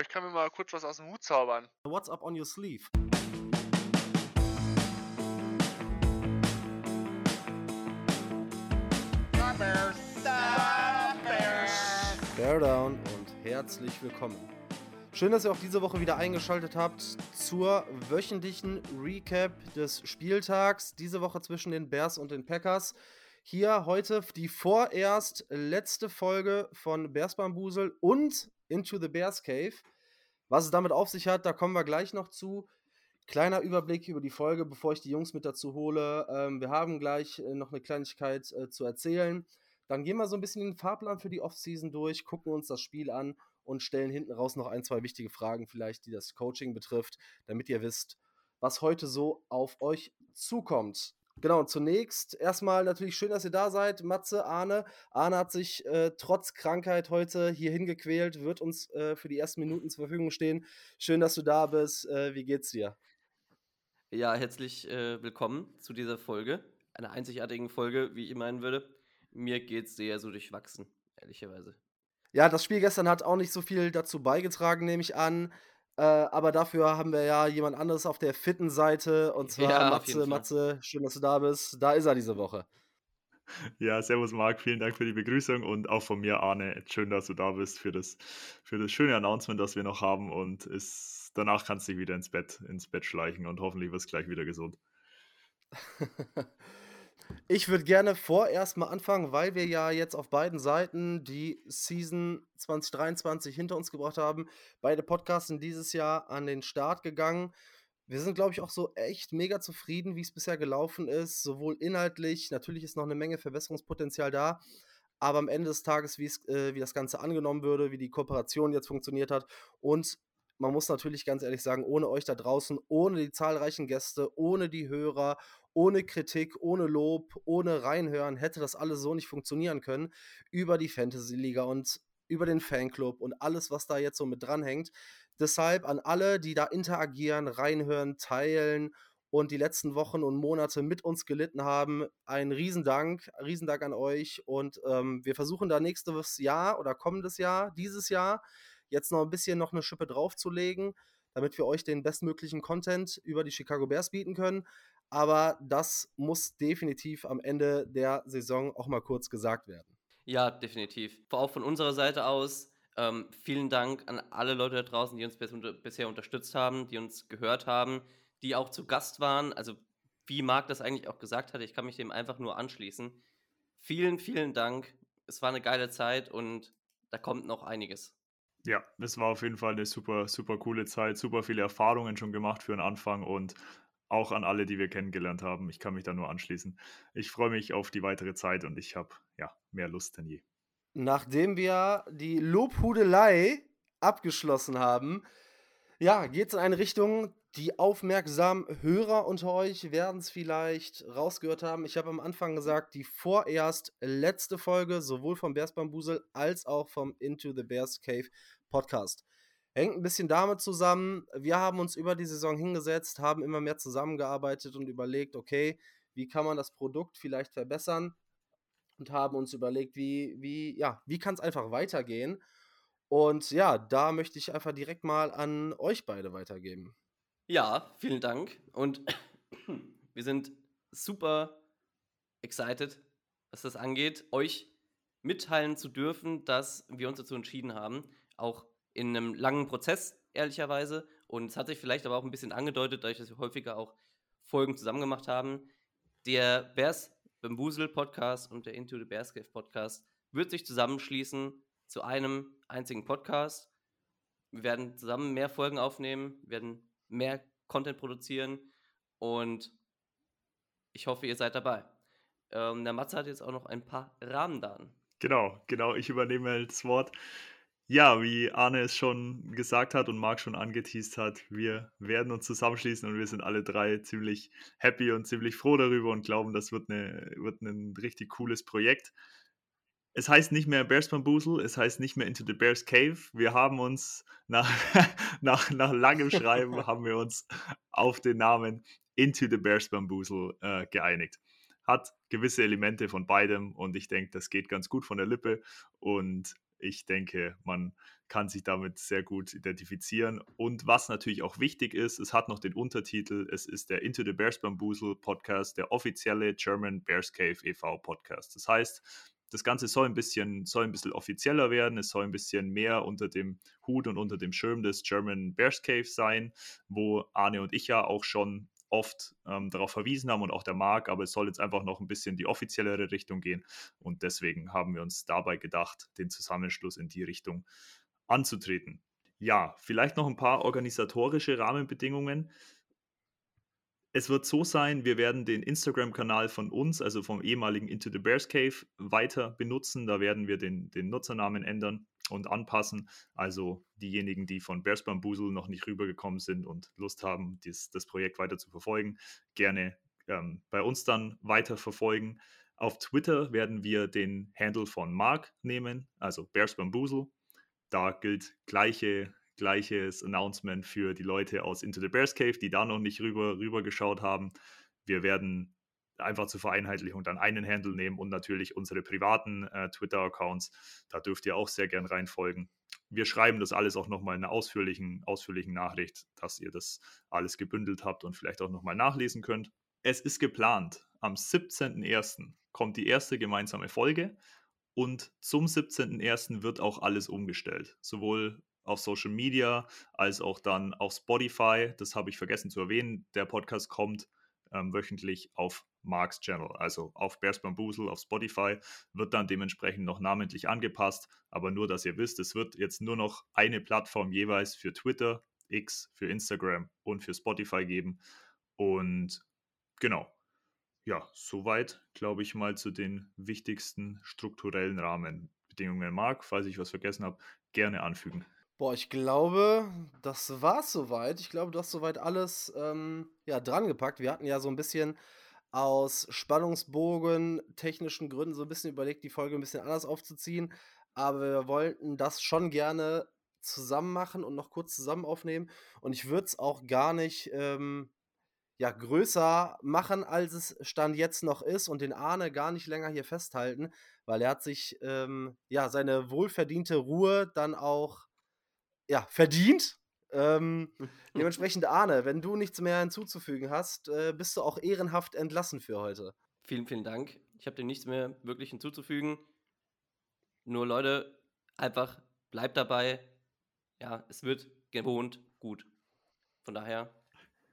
Ich kann mir mal kurz was aus dem Hut zaubern. What's up on your sleeve? Bear down und herzlich willkommen. Schön, dass ihr auch diese Woche wieder eingeschaltet habt zur wöchentlichen Recap des Spieltags. Diese Woche zwischen den Bears und den Packers. Hier heute die vorerst letzte Folge von Bears Bambusel und Into the Bears Cave. Was es damit auf sich hat, da kommen wir gleich noch zu. Kleiner Überblick über die Folge, bevor ich die Jungs mit dazu hole. Ähm, wir haben gleich äh, noch eine Kleinigkeit äh, zu erzählen. Dann gehen wir so ein bisschen den Fahrplan für die Offseason durch, gucken uns das Spiel an und stellen hinten raus noch ein, zwei wichtige Fragen, vielleicht, die das Coaching betrifft, damit ihr wisst, was heute so auf euch zukommt. Genau, zunächst erstmal natürlich schön, dass ihr da seid. Matze, Arne. Arne hat sich äh, trotz Krankheit heute hier hingequält, wird uns äh, für die ersten Minuten zur Verfügung stehen. Schön, dass du da bist. Äh, wie geht's dir? Ja, herzlich äh, willkommen zu dieser Folge. Einer einzigartigen Folge, wie ich meinen würde. Mir geht's sehr so durchwachsen, ehrlicherweise. Ja, das Spiel gestern hat auch nicht so viel dazu beigetragen, nehme ich an. Äh, aber dafür haben wir ja jemand anderes auf der fitten Seite und zwar Ja, Matze. Matze, schön, dass du da bist. Da ist er diese Woche. Ja, servus Marc, vielen Dank für die Begrüßung und auch von mir, Arne, schön, dass du da bist für das, für das schöne Announcement, das wir noch haben und ist, danach kannst du dich wieder ins Bett, ins Bett schleichen und hoffentlich wirst du gleich wieder gesund. Ich würde gerne vorerst mal anfangen, weil wir ja jetzt auf beiden Seiten die Season 2023 hinter uns gebracht haben. Beide Podcasts sind dieses Jahr an den Start gegangen. Wir sind, glaube ich, auch so echt mega zufrieden, wie es bisher gelaufen ist. Sowohl inhaltlich, natürlich ist noch eine Menge Verbesserungspotenzial da, aber am Ende des Tages, äh, wie das Ganze angenommen würde, wie die Kooperation jetzt funktioniert hat und man muss natürlich ganz ehrlich sagen, ohne euch da draußen, ohne die zahlreichen Gäste, ohne die Hörer, ohne Kritik, ohne Lob, ohne Reinhören hätte das alles so nicht funktionieren können. Über die Fantasy Liga und über den Fanclub und alles, was da jetzt so mit dranhängt. Deshalb an alle, die da interagieren, reinhören, teilen und die letzten Wochen und Monate mit uns gelitten haben, ein Riesendank, Riesendank an euch. Und ähm, wir versuchen da nächstes Jahr oder kommendes Jahr, dieses Jahr, jetzt noch ein bisschen noch eine Schippe draufzulegen, damit wir euch den bestmöglichen Content über die Chicago Bears bieten können. Aber das muss definitiv am Ende der Saison auch mal kurz gesagt werden. Ja, definitiv. Auch von unserer Seite aus ähm, vielen Dank an alle Leute da draußen, die uns bis, unter, bisher unterstützt haben, die uns gehört haben, die auch zu Gast waren. Also, wie Marc das eigentlich auch gesagt hat, ich kann mich dem einfach nur anschließen. Vielen, vielen Dank. Es war eine geile Zeit und da kommt noch einiges. Ja, es war auf jeden Fall eine super, super coole Zeit, super viele Erfahrungen schon gemacht für den Anfang und auch an alle, die wir kennengelernt haben. Ich kann mich da nur anschließen. Ich freue mich auf die weitere Zeit und ich habe ja mehr Lust denn je. Nachdem wir die Lobhudelei abgeschlossen haben, ja, geht es in eine Richtung, die aufmerksamen Hörer unter euch werden es vielleicht rausgehört haben. Ich habe am Anfang gesagt, die vorerst letzte Folge, sowohl vom Bears Bambusel als auch vom Into the Bears Cave Podcast. Hängt ein bisschen damit zusammen. Wir haben uns über die Saison hingesetzt, haben immer mehr zusammengearbeitet und überlegt, okay, wie kann man das Produkt vielleicht verbessern? Und haben uns überlegt, wie, wie, ja, wie kann es einfach weitergehen? Und ja, da möchte ich einfach direkt mal an euch beide weitergeben. Ja, vielen Dank. Und wir sind super excited, was das angeht, euch mitteilen zu dürfen, dass wir uns dazu entschieden haben, auch in einem langen Prozess, ehrlicherweise. Und es hat sich vielleicht aber auch ein bisschen angedeutet, dadurch, dass wir häufiger auch Folgen zusammen gemacht haben. Der Bears Bambusel Podcast und der Into the Bears Cave Podcast wird sich zusammenschließen zu einem einzigen Podcast. Wir werden zusammen mehr Folgen aufnehmen, werden mehr Content produzieren und ich hoffe, ihr seid dabei. Ähm, der Matze hat jetzt auch noch ein paar Rahmendaten. Genau, genau, ich übernehme das Wort. Ja, wie Arne es schon gesagt hat und Marc schon angeteased hat, wir werden uns zusammenschließen und wir sind alle drei ziemlich happy und ziemlich froh darüber und glauben, das wird, eine, wird ein richtig cooles Projekt. Es heißt nicht mehr Bears Bamboozle, es heißt nicht mehr Into the Bears Cave. Wir haben uns nach, nach, nach langem Schreiben haben wir uns auf den Namen Into the Bears Bamboozle äh, geeinigt. Hat gewisse Elemente von beidem und ich denke, das geht ganz gut von der Lippe und ich denke, man kann sich damit sehr gut identifizieren. Und was natürlich auch wichtig ist, es hat noch den Untertitel, es ist der Into the Bears Bamboozle Podcast, der offizielle German Bears Cave e.V. Podcast. Das heißt, das Ganze soll ein bisschen, soll ein bisschen offizieller werden, es soll ein bisschen mehr unter dem Hut und unter dem Schirm des German Bears Cave sein, wo Arne und ich ja auch schon oft ähm, darauf verwiesen haben und auch der Marc, aber es soll jetzt einfach noch ein bisschen die offiziellere Richtung gehen und deswegen haben wir uns dabei gedacht, den Zusammenschluss in die Richtung anzutreten. Ja, vielleicht noch ein paar organisatorische Rahmenbedingungen. Es wird so sein, wir werden den Instagram-Kanal von uns, also vom ehemaligen Into the Bears Cave, weiter benutzen. Da werden wir den, den Nutzernamen ändern und anpassen. Also diejenigen, die von Bears Bamboozle noch nicht rübergekommen sind und Lust haben, dies, das Projekt weiter zu verfolgen, gerne ähm, bei uns dann weiter verfolgen. Auf Twitter werden wir den Handle von Mark nehmen, also Bears Bamboozle. Da gilt gleiche, gleiches Announcement für die Leute aus Into the Bears Cave, die da noch nicht rüber, rüber geschaut haben. Wir werden einfach zur Vereinheitlichung dann einen Handle nehmen und natürlich unsere privaten äh, Twitter-Accounts. Da dürft ihr auch sehr gern reinfolgen. Wir schreiben das alles auch nochmal in einer ausführlichen, ausführlichen Nachricht, dass ihr das alles gebündelt habt und vielleicht auch nochmal nachlesen könnt. Es ist geplant, am 17.01. kommt die erste gemeinsame Folge und zum 17.01. wird auch alles umgestellt. Sowohl auf Social Media als auch dann auf Spotify. Das habe ich vergessen zu erwähnen. Der Podcast kommt ähm, wöchentlich auf Marks Channel, also auf Bears Bamboozle, auf Spotify, wird dann dementsprechend noch namentlich angepasst. Aber nur, dass ihr wisst, es wird jetzt nur noch eine Plattform jeweils für Twitter, X, für Instagram und für Spotify geben. Und genau, ja, soweit, glaube ich, mal zu den wichtigsten strukturellen Rahmenbedingungen. Marc, falls ich was vergessen habe, gerne anfügen. Boah, ich glaube, das war's soweit. Ich glaube, du hast soweit alles ähm, ja, drangepackt. Wir hatten ja so ein bisschen aus Spannungsbogen, technischen Gründen so ein bisschen überlegt, die Folge ein bisschen anders aufzuziehen. Aber wir wollten das schon gerne zusammen machen und noch kurz zusammen aufnehmen. Und ich würde es auch gar nicht ähm, ja, größer machen, als es Stand jetzt noch ist und den Arne gar nicht länger hier festhalten, weil er hat sich ähm, ja seine wohlverdiente Ruhe dann auch ja, verdient. Ähm, dementsprechend, Arne, wenn du nichts mehr hinzuzufügen hast, äh, bist du auch ehrenhaft entlassen für heute. Vielen, vielen Dank. Ich habe dir nichts mehr wirklich hinzuzufügen. Nur Leute, einfach bleibt dabei. Ja, es wird gewohnt gut. Von daher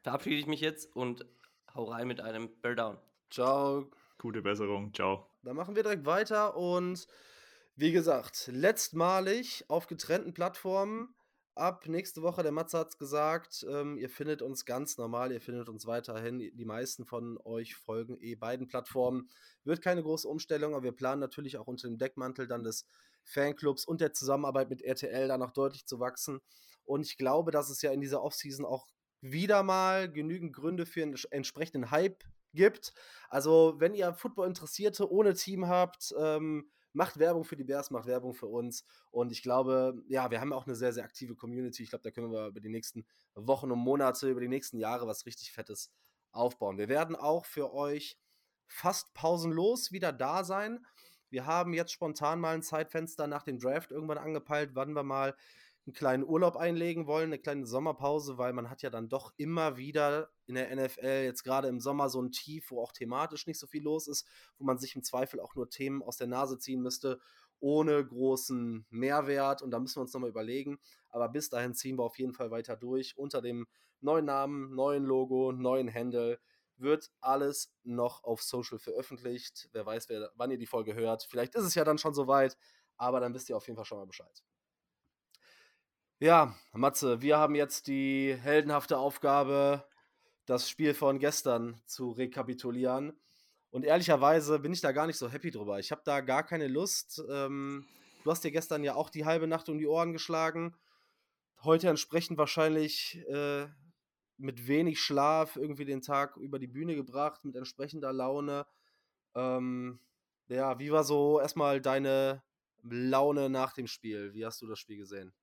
verabschiede ich mich jetzt und hau rein mit einem Bear Down. Ciao. Gute Besserung. Ciao. Dann machen wir direkt weiter und wie gesagt, letztmalig auf getrennten Plattformen ab nächste Woche, der Matze hat es gesagt, ähm, ihr findet uns ganz normal, ihr findet uns weiterhin. Die meisten von euch folgen eh beiden Plattformen. Wird keine große Umstellung, aber wir planen natürlich auch unter dem Deckmantel dann des Fanclubs und der Zusammenarbeit mit RTL da noch deutlich zu wachsen. Und ich glaube, dass es ja in dieser Offseason auch wieder mal genügend Gründe für einen entsprechenden Hype gibt. Also, wenn ihr Football-Interessierte ohne Team habt, ähm, macht Werbung für die Bears, macht Werbung für uns. Und ich glaube, ja, wir haben auch eine sehr, sehr aktive Community. Ich glaube, da können wir über die nächsten Wochen und Monate, über die nächsten Jahre was richtig Fettes aufbauen. Wir werden auch für euch fast pausenlos wieder da sein. Wir haben jetzt spontan mal ein Zeitfenster nach dem Draft irgendwann angepeilt, wann wir mal einen kleinen Urlaub einlegen wollen, eine kleine Sommerpause, weil man hat ja dann doch immer wieder in der NFL jetzt gerade im Sommer so ein Tief, wo auch thematisch nicht so viel los ist, wo man sich im Zweifel auch nur Themen aus der Nase ziehen müsste, ohne großen Mehrwert. Und da müssen wir uns nochmal überlegen. Aber bis dahin ziehen wir auf jeden Fall weiter durch. Unter dem neuen Namen, neuen Logo, neuen Handle wird alles noch auf Social veröffentlicht. Wer weiß, wer, wann ihr die Folge hört. Vielleicht ist es ja dann schon soweit, aber dann wisst ihr auf jeden Fall schon mal Bescheid. Ja, Matze, wir haben jetzt die heldenhafte Aufgabe, das Spiel von gestern zu rekapitulieren. Und ehrlicherweise bin ich da gar nicht so happy drüber. Ich habe da gar keine Lust. Ähm, du hast dir gestern ja auch die halbe Nacht um die Ohren geschlagen. Heute entsprechend wahrscheinlich äh, mit wenig Schlaf irgendwie den Tag über die Bühne gebracht, mit entsprechender Laune. Ähm, ja, wie war so erstmal deine Laune nach dem Spiel? Wie hast du das Spiel gesehen?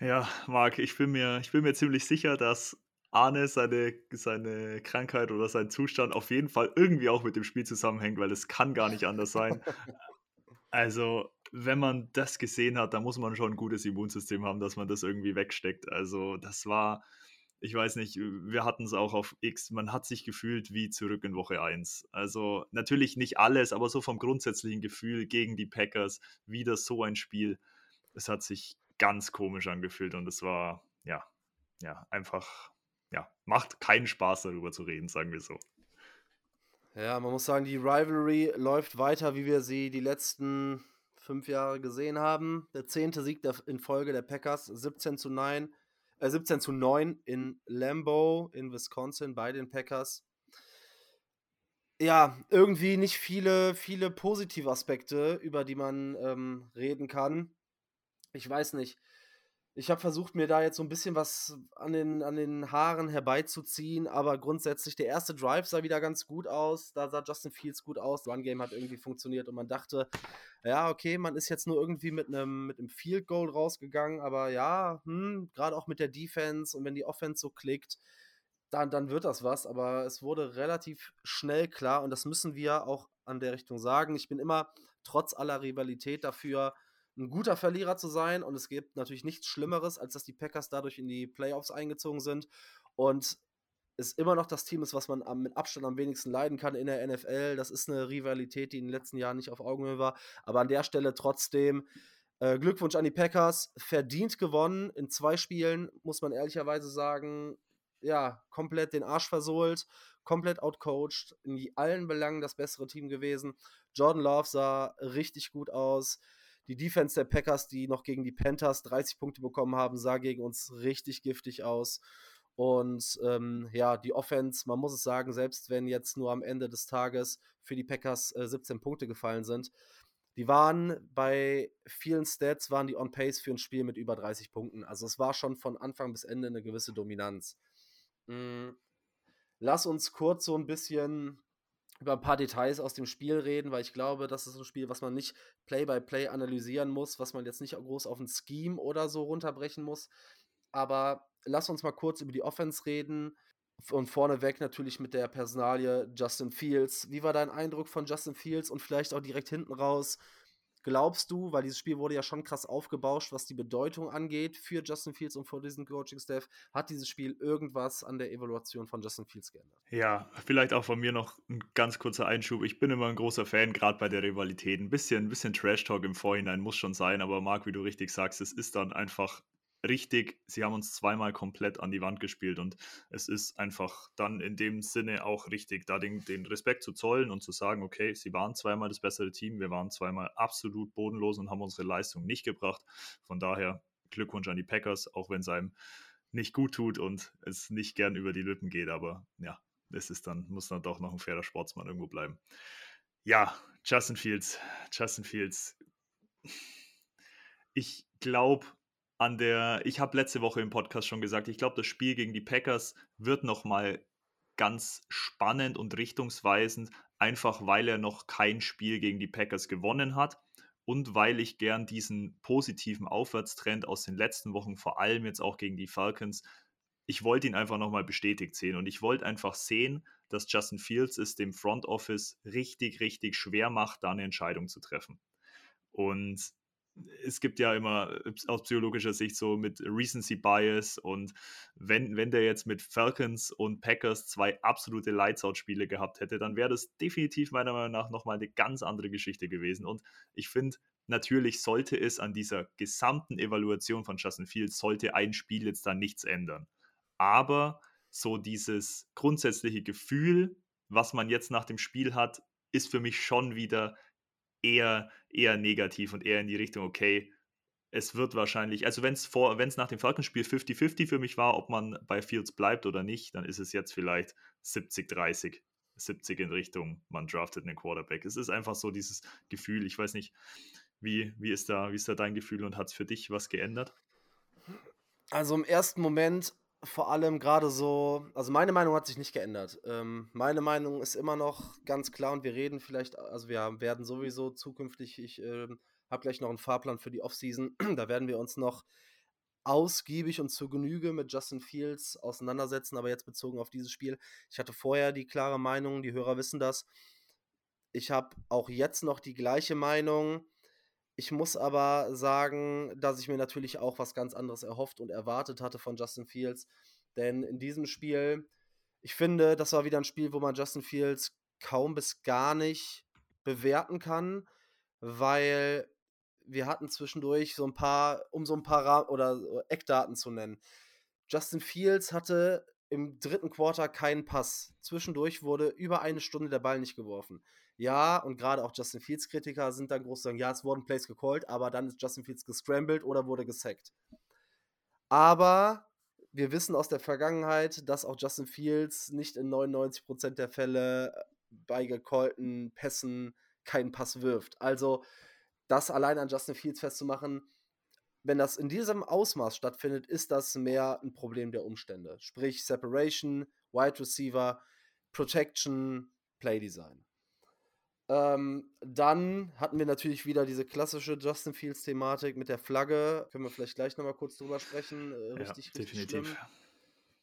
Ja, Marc, ich bin mir, ich bin mir ziemlich sicher, dass Arne seine, seine Krankheit oder sein Zustand auf jeden Fall irgendwie auch mit dem Spiel zusammenhängt, weil es kann gar nicht anders sein. Also, wenn man das gesehen hat, dann muss man schon ein gutes Immunsystem haben, dass man das irgendwie wegsteckt. Also, das war, ich weiß nicht, wir hatten es auch auf X, man hat sich gefühlt wie zurück in Woche 1. Also, natürlich nicht alles, aber so vom grundsätzlichen Gefühl gegen die Packers, wieder so ein Spiel. Es hat sich ganz komisch angefühlt und es war, ja, ja, einfach, ja, macht keinen Spaß darüber zu reden, sagen wir so. Ja, man muss sagen, die Rivalry läuft weiter, wie wir sie die letzten fünf Jahre gesehen haben. Der zehnte Sieg der, in Folge der Packers, 17 zu 9, äh, 17 zu 9 in Lambeau in Wisconsin bei den Packers. Ja, irgendwie nicht viele, viele positive Aspekte, über die man ähm, reden kann. Ich weiß nicht. Ich habe versucht, mir da jetzt so ein bisschen was an den, an den Haaren herbeizuziehen, aber grundsätzlich der erste Drive sah wieder ganz gut aus. Da sah Justin Fields gut aus. Run Game hat irgendwie funktioniert und man dachte, ja, okay, man ist jetzt nur irgendwie mit einem mit Field Goal rausgegangen, aber ja, hm, gerade auch mit der Defense und wenn die Offense so klickt, dann, dann wird das was. Aber es wurde relativ schnell klar und das müssen wir auch an der Richtung sagen. Ich bin immer trotz aller Rivalität dafür, ein guter Verlierer zu sein. Und es gibt natürlich nichts Schlimmeres, als dass die Packers dadurch in die Playoffs eingezogen sind. Und es immer noch das Team ist, was man am, mit Abstand am wenigsten leiden kann in der NFL. Das ist eine Rivalität, die in den letzten Jahren nicht auf Augenhöhe war. Aber an der Stelle trotzdem äh, Glückwunsch an die Packers. Verdient gewonnen in zwei Spielen, muss man ehrlicherweise sagen. Ja, komplett den Arsch versohlt, komplett outcoached, in allen Belangen das bessere Team gewesen. Jordan Love sah richtig gut aus. Die Defense der Packers, die noch gegen die Panthers 30 Punkte bekommen haben, sah gegen uns richtig giftig aus. Und ähm, ja, die Offense, man muss es sagen, selbst wenn jetzt nur am Ende des Tages für die Packers äh, 17 Punkte gefallen sind, die waren bei vielen Stats, waren die on pace für ein Spiel mit über 30 Punkten. Also es war schon von Anfang bis Ende eine gewisse Dominanz. Mhm. Lass uns kurz so ein bisschen über ein paar Details aus dem Spiel reden, weil ich glaube, das ist ein Spiel, was man nicht Play-by-Play -play analysieren muss, was man jetzt nicht groß auf ein Scheme oder so runterbrechen muss. Aber lass uns mal kurz über die Offense reden. Und vorneweg natürlich mit der Personalie Justin Fields. Wie war dein Eindruck von Justin Fields und vielleicht auch direkt hinten raus? Glaubst du, weil dieses Spiel wurde ja schon krass aufgebauscht, was die Bedeutung angeht für Justin Fields und für diesen Coaching-Staff, hat dieses Spiel irgendwas an der Evaluation von Justin Fields geändert? Ja, vielleicht auch von mir noch ein ganz kurzer Einschub. Ich bin immer ein großer Fan, gerade bei der Rivalität. Ein bisschen, ein bisschen Trash-Talk im Vorhinein muss schon sein, aber Marc, wie du richtig sagst, es ist dann einfach richtig, sie haben uns zweimal komplett an die Wand gespielt und es ist einfach dann in dem Sinne auch richtig, da den, den Respekt zu zollen und zu sagen, okay, sie waren zweimal das bessere Team, wir waren zweimal absolut bodenlos und haben unsere Leistung nicht gebracht. Von daher Glückwunsch an die Packers, auch wenn es einem nicht gut tut und es nicht gern über die Lippen geht, aber ja, es ist dann, muss dann doch noch ein fairer Sportsmann irgendwo bleiben. Ja, Justin Fields, Justin Fields. Ich glaube, an der, ich habe letzte Woche im Podcast schon gesagt, ich glaube, das Spiel gegen die Packers wird nochmal ganz spannend und richtungsweisend, einfach weil er noch kein Spiel gegen die Packers gewonnen hat und weil ich gern diesen positiven Aufwärtstrend aus den letzten Wochen, vor allem jetzt auch gegen die Falcons, ich wollte ihn einfach nochmal bestätigt sehen und ich wollte einfach sehen, dass Justin Fields es dem Front Office richtig, richtig schwer macht, da eine Entscheidung zu treffen. Und es gibt ja immer äh, aus psychologischer Sicht so mit Recency Bias und wenn, wenn der jetzt mit Falcons und Packers zwei absolute Lights-Out-Spiele gehabt hätte, dann wäre das definitiv meiner Meinung nach nochmal eine ganz andere Geschichte gewesen. Und ich finde, natürlich sollte es an dieser gesamten Evaluation von Justin Fields, sollte ein Spiel jetzt da nichts ändern. Aber so dieses grundsätzliche Gefühl, was man jetzt nach dem Spiel hat, ist für mich schon wieder eher, eher negativ und eher in die Richtung, okay, es wird wahrscheinlich, also wenn es nach dem Falkenspiel 50-50 für mich war, ob man bei Fields bleibt oder nicht, dann ist es jetzt vielleicht 70-30. 70 in Richtung, man draftet einen Quarterback. Es ist einfach so dieses Gefühl, ich weiß nicht, wie, wie, ist, da, wie ist da dein Gefühl und hat es für dich was geändert? Also im ersten Moment vor allem gerade so, also meine Meinung hat sich nicht geändert. Ähm, meine Meinung ist immer noch ganz klar und wir reden vielleicht, also wir werden sowieso zukünftig, ich äh, habe gleich noch einen Fahrplan für die Offseason, da werden wir uns noch ausgiebig und zur Genüge mit Justin Fields auseinandersetzen, aber jetzt bezogen auf dieses Spiel. Ich hatte vorher die klare Meinung, die Hörer wissen das. Ich habe auch jetzt noch die gleiche Meinung. Ich muss aber sagen, dass ich mir natürlich auch was ganz anderes erhofft und erwartet hatte von Justin Fields. Denn in diesem Spiel, ich finde, das war wieder ein Spiel, wo man Justin Fields kaum bis gar nicht bewerten kann, weil wir hatten zwischendurch so ein paar, um so ein paar Ra oder Eckdaten zu nennen. Justin Fields hatte im dritten Quarter keinen Pass. Zwischendurch wurde über eine Stunde der Ball nicht geworfen. Ja, und gerade auch Justin Fields Kritiker sind dann groß sagen, ja, es wurden Plays gecallt, aber dann ist Justin Fields gescrambled oder wurde gesackt. Aber wir wissen aus der Vergangenheit, dass auch Justin Fields nicht in 99% der Fälle bei gecallten Pässen keinen Pass wirft. Also das allein an Justin Fields festzumachen, wenn das in diesem Ausmaß stattfindet, ist das mehr ein Problem der Umstände. Sprich Separation, Wide Receiver, Protection, Playdesign. Ähm, dann hatten wir natürlich wieder diese klassische Justin Fields-Thematik mit der Flagge. Können wir vielleicht gleich nochmal kurz drüber sprechen. Äh, richtig, ja, richtig definitiv. Schlimm.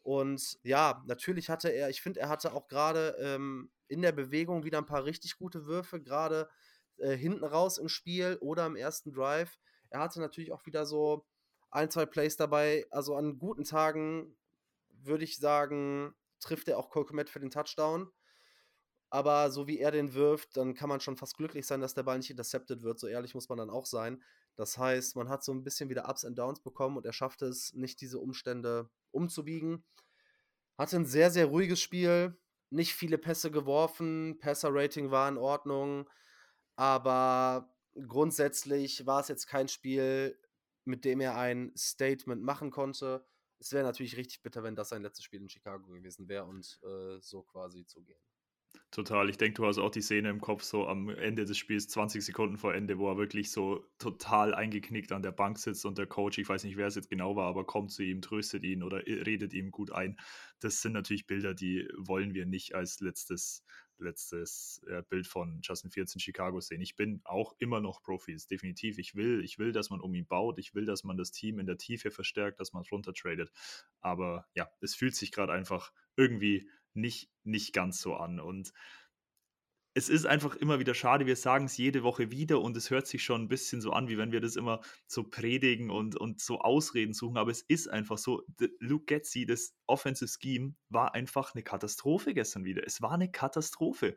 Und ja, natürlich hatte er, ich finde, er hatte auch gerade ähm, in der Bewegung wieder ein paar richtig gute Würfe, gerade äh, hinten raus im Spiel oder im ersten Drive. Er hatte natürlich auch wieder so ein, zwei Plays dabei. Also an guten Tagen würde ich sagen, trifft er auch Cole für den Touchdown. Aber so wie er den wirft, dann kann man schon fast glücklich sein, dass der Ball nicht intercepted wird. So ehrlich muss man dann auch sein. Das heißt, man hat so ein bisschen wieder Ups and Downs bekommen und er schafft es, nicht diese Umstände umzubiegen. Hatte ein sehr, sehr ruhiges Spiel. Nicht viele Pässe geworfen. Passer-Rating war in Ordnung. Aber grundsätzlich war es jetzt kein Spiel, mit dem er ein Statement machen konnte. Es wäre natürlich richtig bitter, wenn das sein letztes Spiel in Chicago gewesen wäre und äh, so quasi zu gehen. Total. Ich denke, du hast auch die Szene im Kopf, so am Ende des Spiels, 20 Sekunden vor Ende, wo er wirklich so total eingeknickt an der Bank sitzt und der Coach, ich weiß nicht, wer es jetzt genau war, aber kommt zu ihm, tröstet ihn oder redet ihm gut ein. Das sind natürlich Bilder, die wollen wir nicht als letztes, letztes äh, Bild von Justin Fields in Chicago sehen. Ich bin auch immer noch Profis, definitiv. Ich will, ich will, dass man um ihn baut. Ich will, dass man das Team in der Tiefe verstärkt, dass man es runtertradet. Aber ja, es fühlt sich gerade einfach irgendwie nicht, nicht ganz so an. Und es ist einfach immer wieder schade, wir sagen es jede Woche wieder und es hört sich schon ein bisschen so an, wie wenn wir das immer so predigen und, und so Ausreden suchen, aber es ist einfach so, Luke Getzi, das Offensive Scheme, war einfach eine Katastrophe gestern wieder. Es war eine Katastrophe.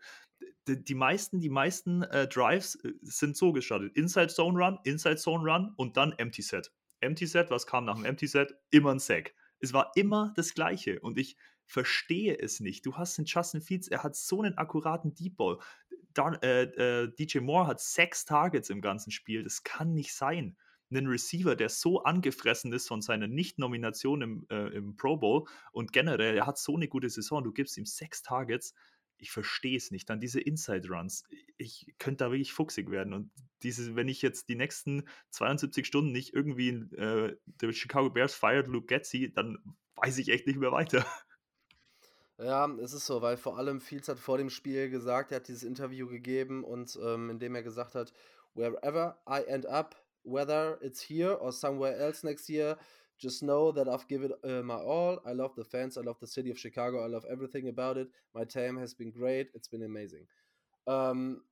Die, die meisten, die meisten äh, Drives äh, sind so gestartet. Inside Zone Run, Inside Zone Run und dann Empty Set. Empty Set, was kam nach dem Empty Set? Immer ein Sack. Es war immer das Gleiche und ich verstehe es nicht. Du hast den Justin Fields, er hat so einen akkuraten Deep Ball. Dann, äh, äh, DJ Moore hat sechs Targets im ganzen Spiel. Das kann nicht sein. Ein Receiver, der so angefressen ist von seiner Nicht-Nomination im, äh, im Pro Bowl und generell, er hat so eine gute Saison, du gibst ihm sechs Targets. Ich verstehe es nicht. Dann diese Inside Runs. Ich könnte da wirklich fuchsig werden. Und diese, wenn ich jetzt die nächsten 72 Stunden nicht irgendwie äh, der Chicago Bears fired Luke Getzi, dann weiß ich echt nicht mehr weiter. Ja, es ist so, weil vor allem Fields hat vor dem Spiel gesagt, er hat dieses Interview gegeben und ähm, in dem er gesagt hat, wherever I end up, whether it's here or somewhere else next year, just know that I've given uh, my all. I love the fans, I love the city of Chicago, I love everything about it. My time has been great, it's been amazing. Ähm,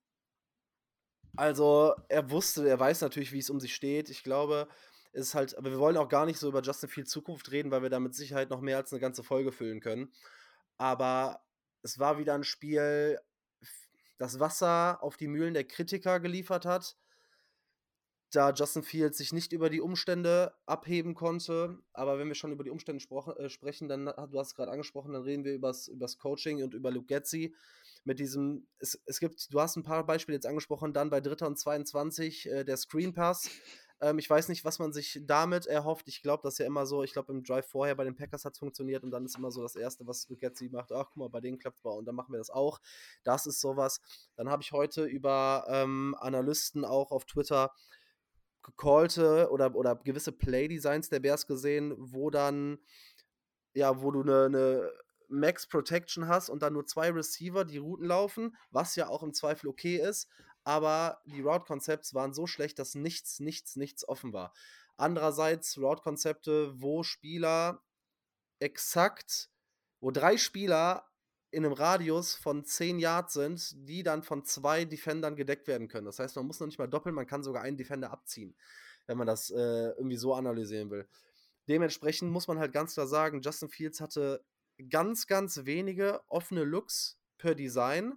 also er wusste, er weiß natürlich, wie es um sich steht. Ich glaube, es ist halt, aber wir wollen auch gar nicht so über Justin Fields Zukunft reden, weil wir da mit Sicherheit noch mehr als eine ganze Folge füllen können. Aber es war wieder ein Spiel, das Wasser auf die Mühlen der Kritiker geliefert hat, da Justin Fields sich nicht über die Umstände abheben konnte. Aber wenn wir schon über die Umstände äh, sprechen, dann, du hast es gerade angesprochen, dann reden wir über das Coaching und über Luke Getzi. Mit diesem, es, es gibt, du hast ein paar Beispiele jetzt angesprochen, dann bei Dritter und 22 äh, der Screen Pass, ähm, ich weiß nicht, was man sich damit erhofft. Ich glaube, das ist ja immer so, ich glaube, im Drive vorher bei den Packers hat es funktioniert und dann ist immer so das Erste, was Getzi macht, ach guck mal, bei denen klappt es und dann machen wir das auch. Das ist sowas. Dann habe ich heute über ähm, Analysten auch auf Twitter gecallte oder, oder gewisse Play-Designs der Bears gesehen, wo dann, ja, wo du eine, eine Max Protection hast und dann nur zwei Receiver, die Routen laufen, was ja auch im Zweifel okay ist, aber die Route-Concepts waren so schlecht, dass nichts, nichts, nichts offen war. Andererseits Route-Konzepte, wo Spieler exakt, wo drei Spieler in einem Radius von 10 Yards sind, die dann von zwei Defendern gedeckt werden können. Das heißt, man muss noch nicht mal doppeln, man kann sogar einen Defender abziehen, wenn man das äh, irgendwie so analysieren will. Dementsprechend muss man halt ganz klar sagen, Justin Fields hatte ganz, ganz wenige offene Looks per Design.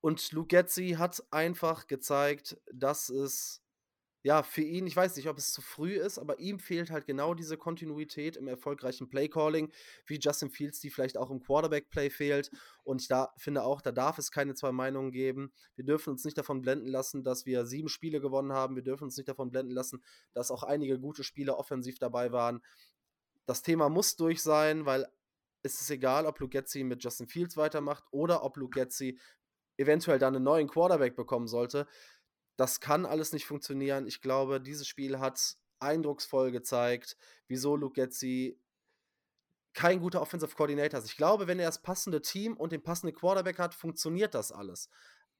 Und Luke Getzi hat einfach gezeigt, dass es ja, für ihn, ich weiß nicht, ob es zu früh ist, aber ihm fehlt halt genau diese Kontinuität im erfolgreichen Playcalling, wie Justin Fields, die vielleicht auch im Quarterback-Play fehlt. Und ich da finde auch, da darf es keine zwei Meinungen geben. Wir dürfen uns nicht davon blenden lassen, dass wir sieben Spiele gewonnen haben. Wir dürfen uns nicht davon blenden lassen, dass auch einige gute Spiele offensiv dabei waren. Das Thema muss durch sein, weil es ist egal, ob Lugetzi mit Justin Fields weitermacht oder ob Lugetzi eventuell dann einen neuen Quarterback bekommen sollte das kann alles nicht funktionieren. Ich glaube, dieses Spiel hat eindrucksvoll gezeigt, wieso Luke Getzi kein guter Offensive Coordinator ist. Ich glaube, wenn er das passende Team und den passenden Quarterback hat, funktioniert das alles.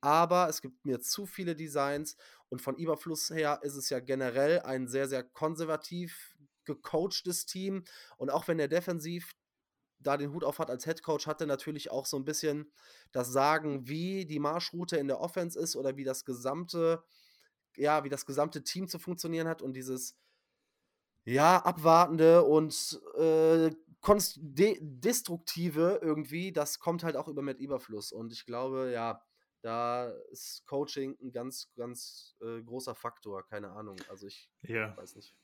Aber es gibt mir zu viele Designs und von Überfluss her ist es ja generell ein sehr, sehr konservativ gecoachtes Team. Und auch wenn er defensiv da den Hut auf hat als Head Coach, hat er natürlich auch so ein bisschen das Sagen, wie die Marschroute in der Offense ist oder wie das gesamte, ja, wie das gesamte Team zu funktionieren hat und dieses, ja, abwartende und äh, de destruktive irgendwie, das kommt halt auch über mit Überfluss. Und ich glaube, ja, da ist Coaching ein ganz, ganz äh, großer Faktor, keine Ahnung. Also ich ja. weiß nicht.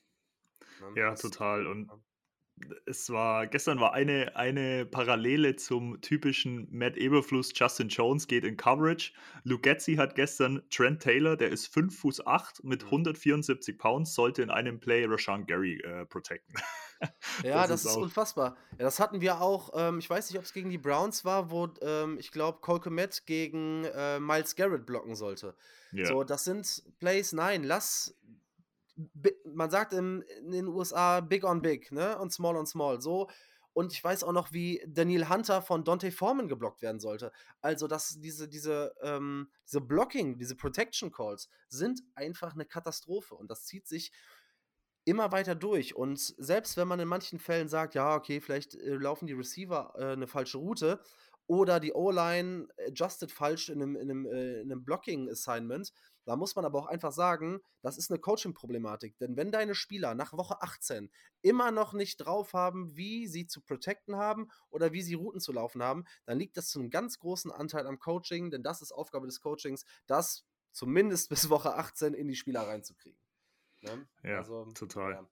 Ne? Ja, total. Und es war, gestern war eine, eine Parallele zum typischen Matt Eberfluss, Justin Jones geht in Coverage. Lugetzi hat gestern Trent Taylor, der ist 5 Fuß 8 mit 174 mhm. Pounds, sollte in einem Play Rashawn Gary äh, protecten. ja, das, das ist, ist unfassbar. Ja, das hatten wir auch, ähm, ich weiß nicht, ob es gegen die Browns war, wo ähm, ich glaube, Cole Komet gegen äh, Miles Garrett blocken sollte. Ja. So, das sind Plays, nein, lass man sagt in, in, den USA Big on Big, ne? Und Small on Small. So. Und ich weiß auch noch, wie Daniel Hunter von Dante Foreman geblockt werden sollte. Also, dass diese, diese, ähm, diese Blocking, diese Protection Calls sind einfach eine Katastrophe. Und das zieht sich immer weiter durch. Und selbst wenn man in manchen Fällen sagt, ja, okay, vielleicht äh, laufen die Receiver äh, eine falsche Route oder die O-Line adjusted falsch in einem, in einem, äh, in einem Blocking-Assignment, da muss man aber auch einfach sagen, das ist eine Coaching-Problematik. Denn wenn deine Spieler nach Woche 18 immer noch nicht drauf haben, wie sie zu protecten haben oder wie sie Routen zu laufen haben, dann liegt das zu einem ganz großen Anteil am Coaching, denn das ist Aufgabe des Coachings, das zumindest bis Woche 18 in die Spieler reinzukriegen. Ne? Ja, also, total. Ja.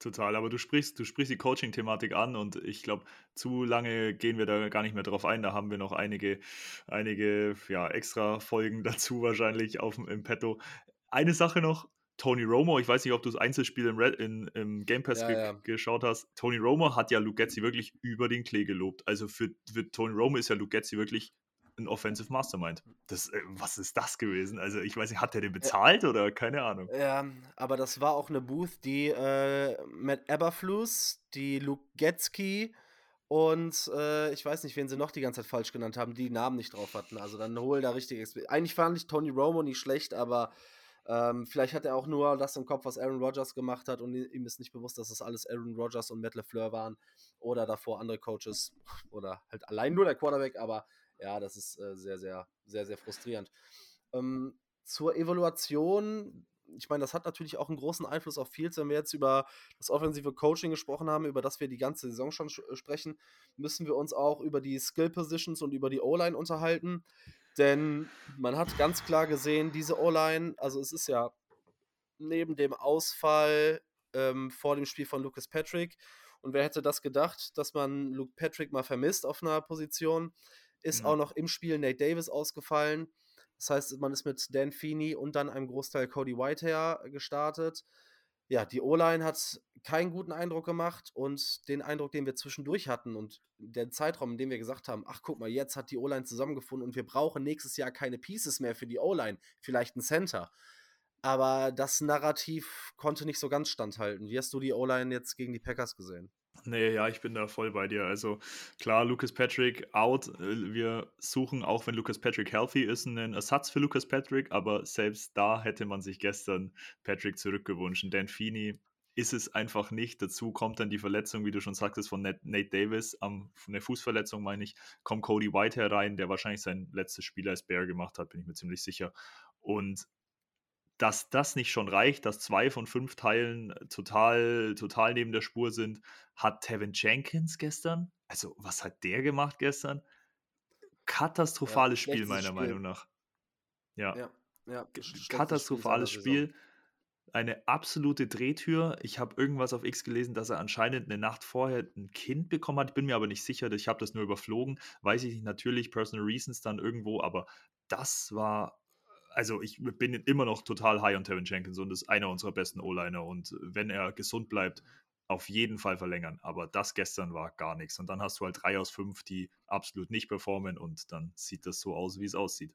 Total, aber du sprichst, du sprichst die Coaching-Thematik an und ich glaube, zu lange gehen wir da gar nicht mehr drauf ein. Da haben wir noch einige, einige ja, extra Folgen dazu wahrscheinlich auf, im Petto. Eine Sache noch, Tony Romo, ich weiß nicht, ob du das Einzelspiel im, Red, in, im Game Pass ja, ge ja. geschaut hast. Tony Romo hat ja Lugetzi wirklich über den Klee gelobt. Also für, für Tony Romo ist ja Lugetzi wirklich ein Offensive Mastermind. Das, äh, was ist das gewesen? Also ich weiß nicht, hat der den bezahlt ja. oder keine Ahnung? Ja, aber das war auch eine Booth, die äh, Matt Eberflus, die Luke Getzky und äh, ich weiß nicht, wen sie noch die ganze Zeit falsch genannt haben, die Namen nicht drauf hatten. Also dann hol da richtig. Eigentlich fand ich Tony Romo nicht schlecht, aber ähm, vielleicht hat er auch nur das im Kopf, was Aaron Rodgers gemacht hat und ihm ist nicht bewusst, dass das alles Aaron Rodgers und Matt LeFleur waren oder davor andere Coaches oder halt allein nur der Quarterback, aber ja, das ist äh, sehr, sehr, sehr, sehr frustrierend. Ähm, zur Evaluation, ich meine, das hat natürlich auch einen großen Einfluss auf Fields, wenn wir jetzt über das offensive Coaching gesprochen haben, über das wir die ganze Saison schon äh, sprechen, müssen wir uns auch über die Skill Positions und über die O-Line unterhalten. Denn man hat ganz klar gesehen, diese O-Line, also es ist ja neben dem Ausfall ähm, vor dem Spiel von Lucas Patrick, und wer hätte das gedacht, dass man Luke Patrick mal vermisst auf einer Position? Ist mhm. auch noch im Spiel Nate Davis ausgefallen. Das heißt, man ist mit Dan Feeney und dann einem Großteil Cody Whitehair gestartet. Ja, die O-Line hat keinen guten Eindruck gemacht und den Eindruck, den wir zwischendurch hatten und der Zeitraum, in dem wir gesagt haben, ach guck mal, jetzt hat die O-Line zusammengefunden und wir brauchen nächstes Jahr keine Pieces mehr für die O-Line, vielleicht ein Center. Aber das Narrativ konnte nicht so ganz standhalten. Wie hast du die O-Line jetzt gegen die Packers gesehen? Nee, ja, ich bin da voll bei dir. Also klar, Lucas Patrick out. Äh, wir suchen, auch wenn Lucas Patrick healthy ist, einen Ersatz für Lucas Patrick, aber selbst da hätte man sich gestern Patrick zurückgewünscht. Dan Feeney ist es einfach nicht. Dazu kommt dann die Verletzung, wie du schon sagtest, von Nate Davis, um, eine Fußverletzung meine ich, kommt Cody White herein, der wahrscheinlich sein letztes Spiel als Bear gemacht hat, bin ich mir ziemlich sicher. Und dass das nicht schon reicht, dass zwei von fünf Teilen total, total neben der Spur sind, hat Tevin Jenkins gestern, also was hat der gemacht gestern? Katastrophales ja, Spiel, meiner Spiel. Meinung nach. Ja. ja, ja Katastrophales Spiel eine absolute Drehtür. Ich habe irgendwas auf X gelesen, dass er anscheinend eine Nacht vorher ein Kind bekommen hat. Ich bin mir aber nicht sicher, ich habe das nur überflogen. Weiß ich nicht, natürlich Personal Reasons dann irgendwo, aber das war, also ich bin immer noch total high on Tevin Jenkins und ist einer unserer besten O-Liner und wenn er gesund bleibt, auf jeden Fall verlängern. Aber das gestern war gar nichts. Und dann hast du halt drei aus fünf, die absolut nicht performen und dann sieht das so aus, wie es aussieht.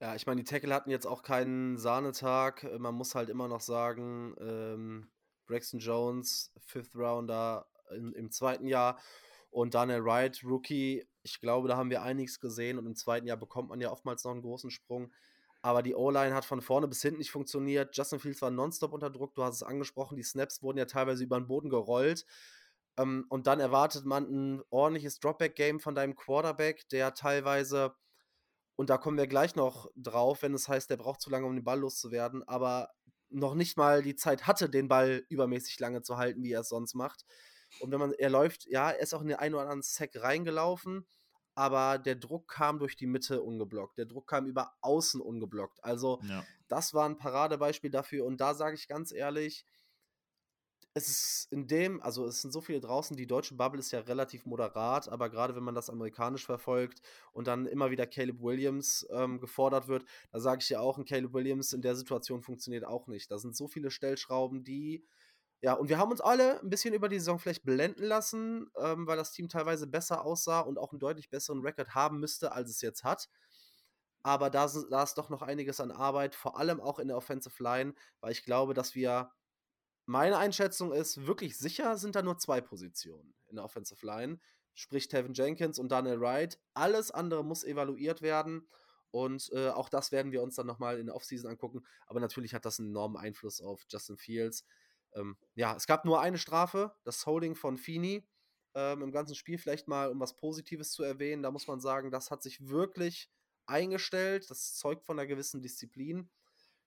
Ja, ich meine, die Tackle hatten jetzt auch keinen Sahnetag. Äh, man muss halt immer noch sagen, ähm, Braxton Jones, Fifth Rounder in, im zweiten Jahr und Daniel Wright, Rookie. Ich glaube, da haben wir einiges gesehen und im zweiten Jahr bekommt man ja oftmals noch einen großen Sprung. Aber die O-Line hat von vorne bis hinten nicht funktioniert. Justin Fields war nonstop unter Druck. Du hast es angesprochen, die Snaps wurden ja teilweise über den Boden gerollt. Ähm, und dann erwartet man ein ordentliches Dropback-Game von deinem Quarterback, der teilweise und da kommen wir gleich noch drauf, wenn es heißt, der braucht zu lange, um den Ball loszuwerden, aber noch nicht mal die Zeit hatte, den Ball übermäßig lange zu halten, wie er es sonst macht. Und wenn man, er läuft, ja, er ist auch in den einen oder anderen Sack reingelaufen, aber der Druck kam durch die Mitte ungeblockt. Der Druck kam über außen ungeblockt. Also, ja. das war ein Paradebeispiel dafür. Und da sage ich ganz ehrlich, es ist in dem, also es sind so viele draußen, die deutsche Bubble ist ja relativ moderat, aber gerade wenn man das amerikanisch verfolgt und dann immer wieder Caleb Williams ähm, gefordert wird, da sage ich ja auch, ein Caleb Williams in der Situation funktioniert auch nicht. Da sind so viele Stellschrauben, die, ja, und wir haben uns alle ein bisschen über die Saison vielleicht blenden lassen, ähm, weil das Team teilweise besser aussah und auch einen deutlich besseren Rekord haben müsste, als es jetzt hat. Aber da, da ist doch noch einiges an Arbeit, vor allem auch in der Offensive Line, weil ich glaube, dass wir meine Einschätzung ist, wirklich sicher sind da nur zwei Positionen in der Offensive Line. Sprich Tevin Jenkins und Daniel Wright. Alles andere muss evaluiert werden. Und äh, auch das werden wir uns dann nochmal in der Offseason angucken. Aber natürlich hat das einen enormen Einfluss auf Justin Fields. Ähm, ja, es gab nur eine Strafe, das Holding von Feeney ähm, im ganzen Spiel. Vielleicht mal, um was Positives zu erwähnen, da muss man sagen, das hat sich wirklich eingestellt. Das zeugt von einer gewissen Disziplin.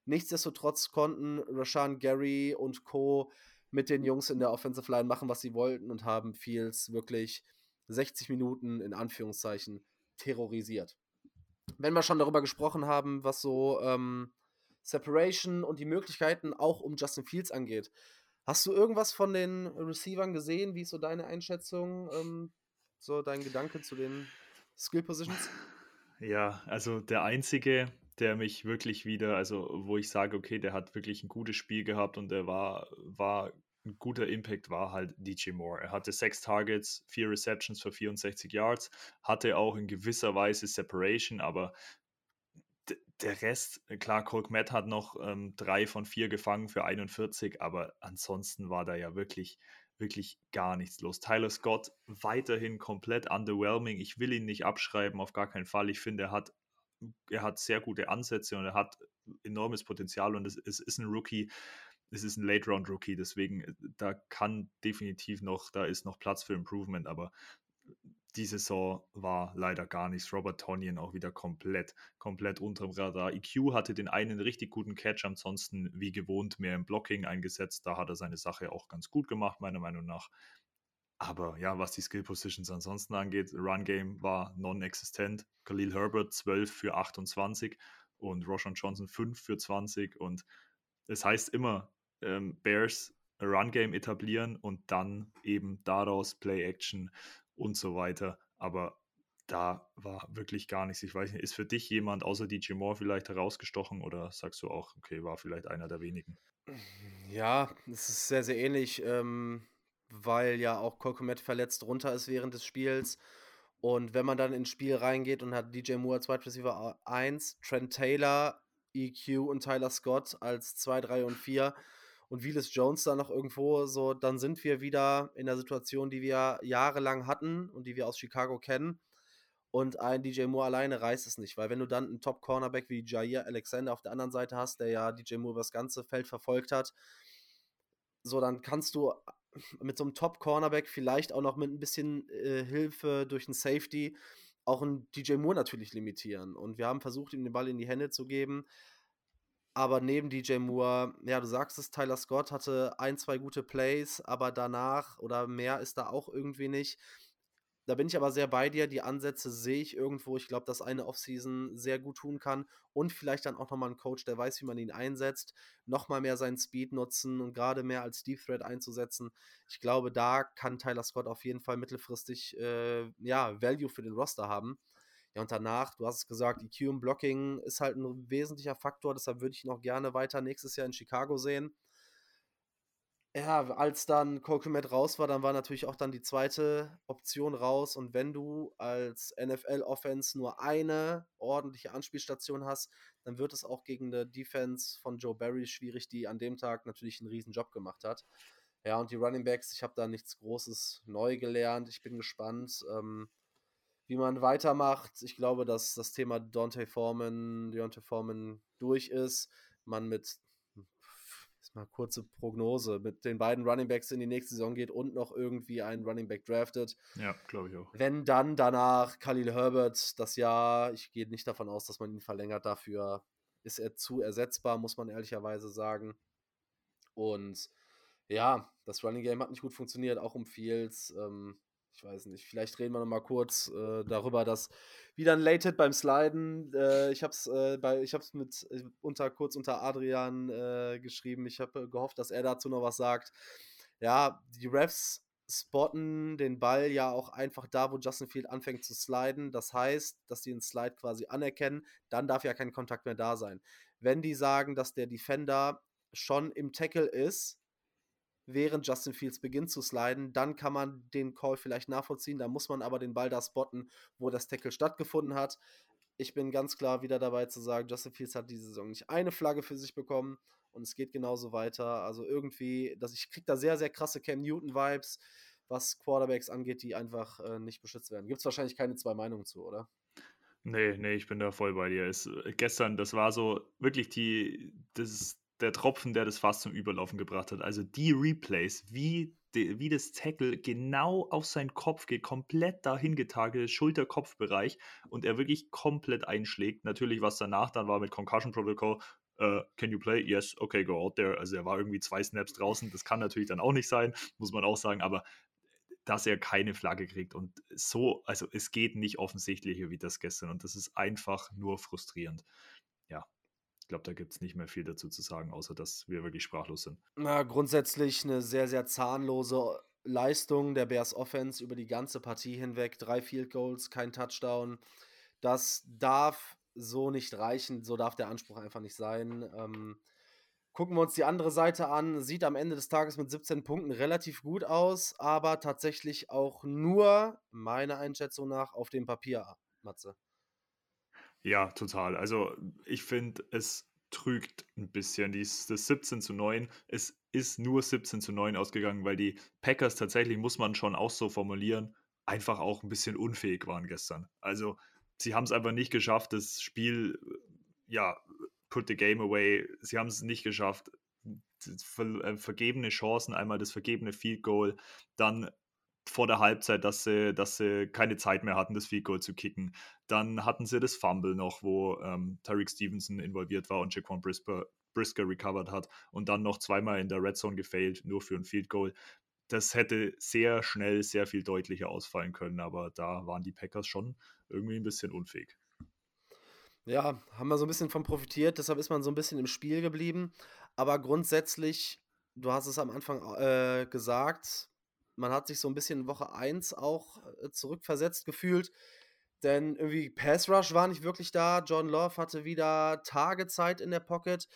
Nichtsdestotrotz konnten Rashan Gary und Co. mit den Jungs in der Offensive Line machen, was sie wollten und haben Fields wirklich 60 Minuten in Anführungszeichen terrorisiert. Wenn wir schon darüber gesprochen haben, was so ähm, Separation und die Möglichkeiten auch um Justin Fields angeht, hast du irgendwas von den Receivern gesehen? Wie ist so deine Einschätzung, ähm, so dein Gedanke zu den Skill Positions? Ja, also der einzige, der mich wirklich wieder, also wo ich sage, okay, der hat wirklich ein gutes Spiel gehabt und der war, war ein guter Impact war halt DJ Moore. Er hatte sechs Targets, vier Receptions für 64 Yards, hatte auch in gewisser Weise Separation, aber der Rest, klar, Cole Matt hat noch ähm, drei von vier gefangen für 41, aber ansonsten war da ja wirklich, wirklich gar nichts los. Tyler Scott weiterhin komplett underwhelming. Ich will ihn nicht abschreiben, auf gar keinen Fall. Ich finde, er hat er hat sehr gute Ansätze und er hat enormes Potenzial und es, es ist ein Rookie, es ist ein Late-Round-Rookie, deswegen äh, da kann definitiv noch, da ist noch Platz für Improvement, aber die Saison war leider gar nichts. Robert Tonyan auch wieder komplett, komplett unterm Radar. EQ hatte den einen richtig guten Catch, ansonsten wie gewohnt mehr im Blocking eingesetzt. Da hat er seine Sache auch ganz gut gemacht, meiner Meinung nach. Aber ja, was die Skill Positions ansonsten angeht, Run Game war non-existent. Khalil Herbert 12 für 28 und Roshan Johnson 5 für 20. Und es heißt immer, ähm, Bears Run Game etablieren und dann eben daraus Play Action und so weiter. Aber da war wirklich gar nichts. Ich weiß nicht, ist für dich jemand außer DJ Moore vielleicht herausgestochen oder sagst du auch, okay, war vielleicht einer der wenigen? Ja, es ist sehr, sehr ähnlich. Ähm weil ja auch Kolkomet verletzt runter ist während des Spiels. Und wenn man dann ins Spiel reingeht und hat DJ Moore als Wide Receiver 1, Trent Taylor, EQ und Tyler Scott als 2, 3 und 4 und Willis Jones da noch irgendwo, so, dann sind wir wieder in der Situation, die wir jahrelang hatten und die wir aus Chicago kennen. Und ein DJ Moore alleine reißt es nicht, weil wenn du dann einen Top-Cornerback wie Jair Alexander auf der anderen Seite hast, der ja DJ Moore über das ganze Feld verfolgt hat, so, dann kannst du mit so einem Top-Cornerback vielleicht auch noch mit ein bisschen äh, Hilfe durch einen Safety auch einen DJ Moore natürlich limitieren. Und wir haben versucht, ihm den Ball in die Hände zu geben. Aber neben DJ Moore, ja, du sagst es, Tyler Scott hatte ein, zwei gute Plays, aber danach oder mehr ist da auch irgendwie nicht. Da bin ich aber sehr bei dir. Die Ansätze sehe ich irgendwo. Ich glaube, dass eine Offseason sehr gut tun kann. Und vielleicht dann auch nochmal ein Coach, der weiß, wie man ihn einsetzt. Nochmal mehr seinen Speed nutzen und gerade mehr als Deep Threat einzusetzen. Ich glaube, da kann Tyler Scott auf jeden Fall mittelfristig äh, ja, Value für den Roster haben. Ja, und danach, du hast es gesagt, EQ und Blocking ist halt ein wesentlicher Faktor. Deshalb würde ich ihn auch gerne weiter nächstes Jahr in Chicago sehen ja, als dann Colquimet raus war, dann war natürlich auch dann die zweite Option raus. Und wenn du als NFL-Offense nur eine ordentliche Anspielstation hast, dann wird es auch gegen eine Defense von Joe Barry schwierig, die an dem Tag natürlich einen riesen Job gemacht hat. Ja, und die Running Backs, ich habe da nichts Großes neu gelernt. Ich bin gespannt, ähm, wie man weitermacht. Ich glaube, dass das Thema Dante Foreman, Deontay Foreman durch ist. Man mit mal kurze Prognose, mit den beiden Running Backs in die nächste Saison geht und noch irgendwie einen Running Back draftet. Ja, glaube ich auch. Wenn dann danach Khalil Herbert das Jahr, ich gehe nicht davon aus, dass man ihn verlängert, dafür ist er zu ersetzbar, muss man ehrlicherweise sagen. Und ja, das Running Game hat nicht gut funktioniert, auch um Fields. Ähm, ich weiß nicht, vielleicht reden wir noch mal kurz äh, darüber, dass wieder ein Late Hit beim Sliden. Äh, ich habe es äh, bei, ich habe es mit äh, unter kurz unter Adrian äh, geschrieben. Ich habe gehofft, dass er dazu noch was sagt. Ja, die Refs spotten den Ball ja auch einfach da, wo Justin Field anfängt zu sliden. Das heißt, dass die den Slide quasi anerkennen, dann darf ja kein Kontakt mehr da sein. Wenn die sagen, dass der Defender schon im Tackle ist, während Justin Fields beginnt zu sliden, dann kann man den Call vielleicht nachvollziehen. Da muss man aber den Ball da spotten, wo das Tackle stattgefunden hat. Ich bin ganz klar wieder dabei zu sagen, Justin Fields hat diese Saison nicht eine Flagge für sich bekommen und es geht genauso weiter. Also irgendwie, dass ich kriege da sehr, sehr krasse Cam Newton-Vibes, was Quarterbacks angeht, die einfach äh, nicht beschützt werden. Gibt es wahrscheinlich keine zwei Meinungen zu, oder? Nee, nee, ich bin da voll bei dir. Es, äh, gestern, das war so wirklich die, das, der Tropfen, der das Fass zum Überlaufen gebracht hat. Also die Replays, wie, de, wie das Tackle genau auf seinen Kopf geht, komplett dahin getagelt, Schulter-Kopf-Bereich und er wirklich komplett einschlägt. Natürlich, was danach dann war mit Concussion Protocol, Uh, can you play? Yes, okay, go out there. Also er war irgendwie zwei Snaps draußen. Das kann natürlich dann auch nicht sein, muss man auch sagen. Aber dass er keine Flagge kriegt und so, also es geht nicht offensichtlicher wie das gestern und das ist einfach nur frustrierend. Ich glaube, da gibt es nicht mehr viel dazu zu sagen, außer dass wir wirklich sprachlos sind. Na, grundsätzlich eine sehr, sehr zahnlose Leistung der Bears Offense über die ganze Partie hinweg. Drei Field Goals, kein Touchdown. Das darf so nicht reichen, so darf der Anspruch einfach nicht sein. Ähm, gucken wir uns die andere Seite an. Sieht am Ende des Tages mit 17 Punkten relativ gut aus, aber tatsächlich auch nur, meiner Einschätzung nach, auf dem Papier, Matze. Ja, total. Also ich finde, es trügt ein bisschen. Dies, das 17 zu 9, es ist nur 17 zu 9 ausgegangen, weil die Packers tatsächlich, muss man schon auch so formulieren, einfach auch ein bisschen unfähig waren gestern. Also sie haben es einfach nicht geschafft, das Spiel, ja, put the game away. Sie haben es nicht geschafft, ver äh, vergebene Chancen, einmal das vergebene Field Goal, dann vor der Halbzeit, dass sie, dass sie keine Zeit mehr hatten, das Field Goal zu kicken. Dann hatten sie das Fumble noch, wo ähm, Tyreek Stevenson involviert war und Jaquan Brisker, Brisker recovered hat und dann noch zweimal in der Red Zone gefailt, nur für ein Field Goal. Das hätte sehr schnell, sehr viel deutlicher ausfallen können, aber da waren die Packers schon irgendwie ein bisschen unfähig. Ja, haben wir so ein bisschen von profitiert, deshalb ist man so ein bisschen im Spiel geblieben. Aber grundsätzlich, du hast es am Anfang äh, gesagt, man hat sich so ein bisschen in Woche 1 auch äh, zurückversetzt gefühlt. Denn irgendwie Pass Rush war nicht wirklich da. John Love hatte wieder Tagezeit in der Pocket.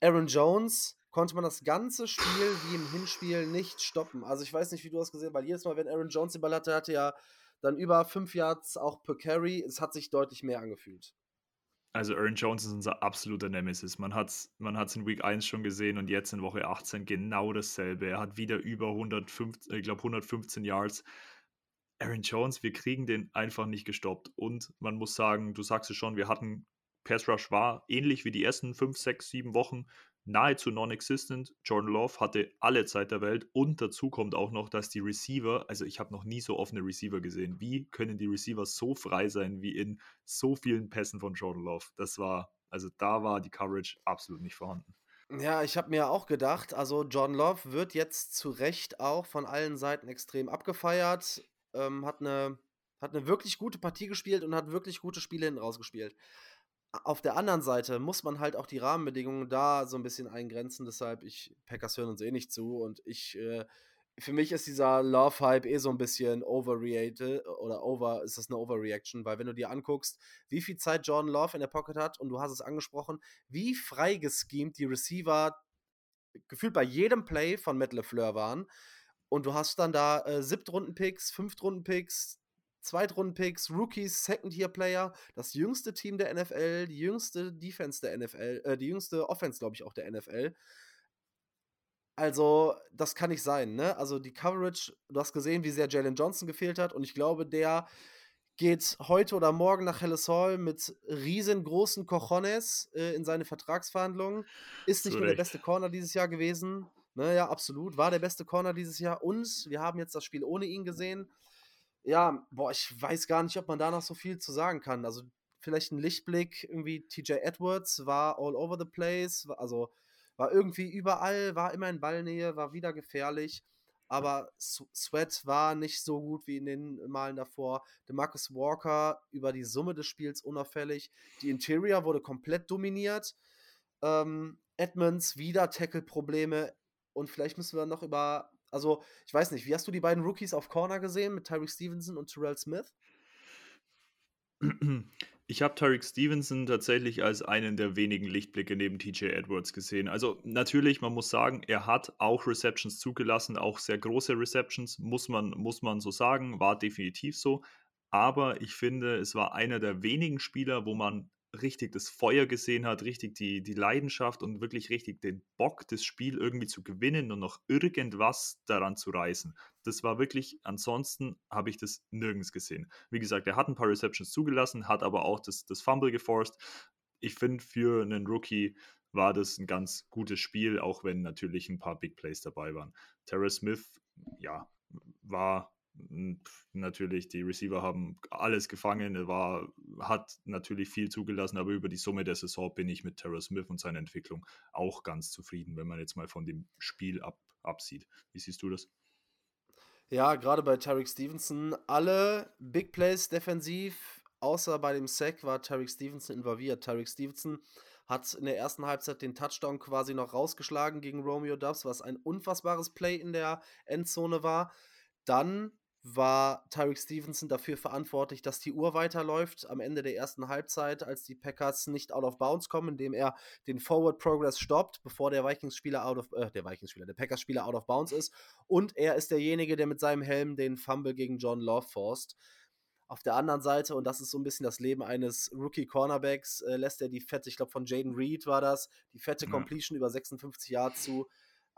Aaron Jones konnte man das ganze Spiel wie im Hinspiel nicht stoppen. Also ich weiß nicht, wie du das gesehen hast, weil jedes Mal, wenn Aaron Jones den Ball hatte, hatte er dann über 5 Yards auch per Carry. Es hat sich deutlich mehr angefühlt. Also Aaron Jones ist unser absoluter Nemesis. Man hat es man hat's in Week 1 schon gesehen und jetzt in Woche 18 genau dasselbe. Er hat wieder über 115, ich glaube 115 Yards. Aaron Jones, wir kriegen den einfach nicht gestoppt. Und man muss sagen, du sagst es schon, wir hatten, Pass Rush war ähnlich wie die ersten 5, 6, 7 Wochen nahezu non-existent. Jordan Love hatte alle Zeit der Welt und dazu kommt auch noch, dass die Receiver, also ich habe noch nie so offene Receiver gesehen. Wie können die Receiver so frei sein wie in so vielen Pässen von Jordan Love? Das war, also da war die Coverage absolut nicht vorhanden. Ja, ich habe mir auch gedacht, also Jordan Love wird jetzt zu Recht auch von allen Seiten extrem abgefeiert, ähm, hat eine hat eine wirklich gute Partie gespielt und hat wirklich gute Spiele hinten rausgespielt auf der anderen Seite muss man halt auch die Rahmenbedingungen da so ein bisschen eingrenzen. Deshalb, ich, Packers hören uns eh nicht zu und ich, äh, für mich ist dieser Love-Hype eh so ein bisschen overreated oder over, ist das eine Overreaction, weil wenn du dir anguckst, wie viel Zeit Jordan Love in der Pocket hat und du hast es angesprochen, wie frei geschemt die Receiver gefühlt bei jedem Play von Matt LeFleur waren und du hast dann da äh, Siebtrunden-Picks, Fünftrunden-Picks, Zweitrunden-Picks, Rookies, Second-Tier-Player, das jüngste Team der NFL, die jüngste Defense der NFL, äh, die jüngste Offense, glaube ich, auch der NFL. Also, das kann nicht sein, ne? Also, die Coverage, du hast gesehen, wie sehr Jalen Johnson gefehlt hat und ich glaube, der geht heute oder morgen nach Helles Hall mit riesengroßen Cojones äh, in seine Vertragsverhandlungen. Ist nicht Zurecht. nur der beste Corner dieses Jahr gewesen. Ne, ja, absolut. War der beste Corner dieses Jahr. Und wir haben jetzt das Spiel ohne ihn gesehen ja, boah, ich weiß gar nicht, ob man da noch so viel zu sagen kann. Also vielleicht ein Lichtblick, irgendwie TJ Edwards war all over the place, also war irgendwie überall, war immer in Ballnähe, war wieder gefährlich. Aber Sweat war nicht so gut wie in den Malen davor. DeMarcus Walker über die Summe des Spiels unauffällig. Die Interior wurde komplett dominiert. Ähm, Edmonds wieder Tackle-Probleme. Und vielleicht müssen wir noch über also, ich weiß nicht, wie hast du die beiden Rookies auf Corner gesehen mit Tyreek Stevenson und Terrell Smith? Ich habe Tyreek Stevenson tatsächlich als einen der wenigen Lichtblicke neben TJ Edwards gesehen. Also natürlich, man muss sagen, er hat auch Receptions zugelassen, auch sehr große Receptions, muss man, muss man so sagen, war definitiv so. Aber ich finde, es war einer der wenigen Spieler, wo man richtig das Feuer gesehen hat, richtig die, die Leidenschaft und wirklich richtig den Bock, das Spiel irgendwie zu gewinnen und noch irgendwas daran zu reißen. Das war wirklich, ansonsten habe ich das nirgends gesehen. Wie gesagt, er hat ein paar Receptions zugelassen, hat aber auch das, das Fumble geforst. Ich finde, für einen Rookie war das ein ganz gutes Spiel, auch wenn natürlich ein paar Big Plays dabei waren. Terra Smith, ja, war natürlich, die Receiver haben alles gefangen. Er war, hat natürlich viel zugelassen, aber über die Summe der Saison bin ich mit Terrell Smith und seiner Entwicklung auch ganz zufrieden, wenn man jetzt mal von dem Spiel ab, absieht. Wie siehst du das? Ja, gerade bei Tarek Stevenson, alle Big Plays defensiv, außer bei dem Sack war Tarek Stevenson involviert. Tarek Stevenson hat in der ersten Halbzeit den Touchdown quasi noch rausgeschlagen gegen Romeo Dubs, was ein unfassbares Play in der Endzone war. Dann war Tyreek Stevenson dafür verantwortlich, dass die Uhr weiterläuft am Ende der ersten Halbzeit, als die Packers nicht out of bounds kommen, indem er den Forward Progress stoppt, bevor der Vikings-Spieler out of, äh, der Vikings-Spieler, der Packers-Spieler out of bounds ist. Und er ist derjenige, der mit seinem Helm den Fumble gegen John Love forst. Auf der anderen Seite, und das ist so ein bisschen das Leben eines Rookie-Cornerbacks, äh, lässt er die fette, ich glaube von Jaden Reed war das, die fette ja. Completion über 56 Yards zu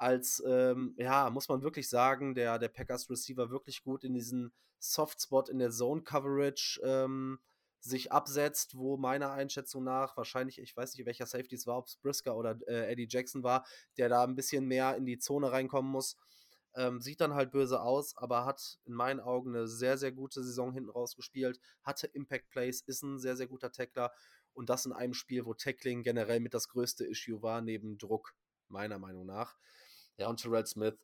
als, ähm, ja, muss man wirklich sagen, der, der Packers Receiver wirklich gut in diesen Softspot in der Zone Coverage ähm, sich absetzt, wo meiner Einschätzung nach wahrscheinlich, ich weiß nicht, welcher Safety es war, ob es Brisker oder äh, Eddie Jackson war, der da ein bisschen mehr in die Zone reinkommen muss. Ähm, sieht dann halt böse aus, aber hat in meinen Augen eine sehr, sehr gute Saison hinten raus gespielt, hatte Impact Plays, ist ein sehr, sehr guter Tackler und das in einem Spiel, wo Tackling generell mit das größte Issue war, neben Druck, meiner Meinung nach. Ja, und Terrell Smith.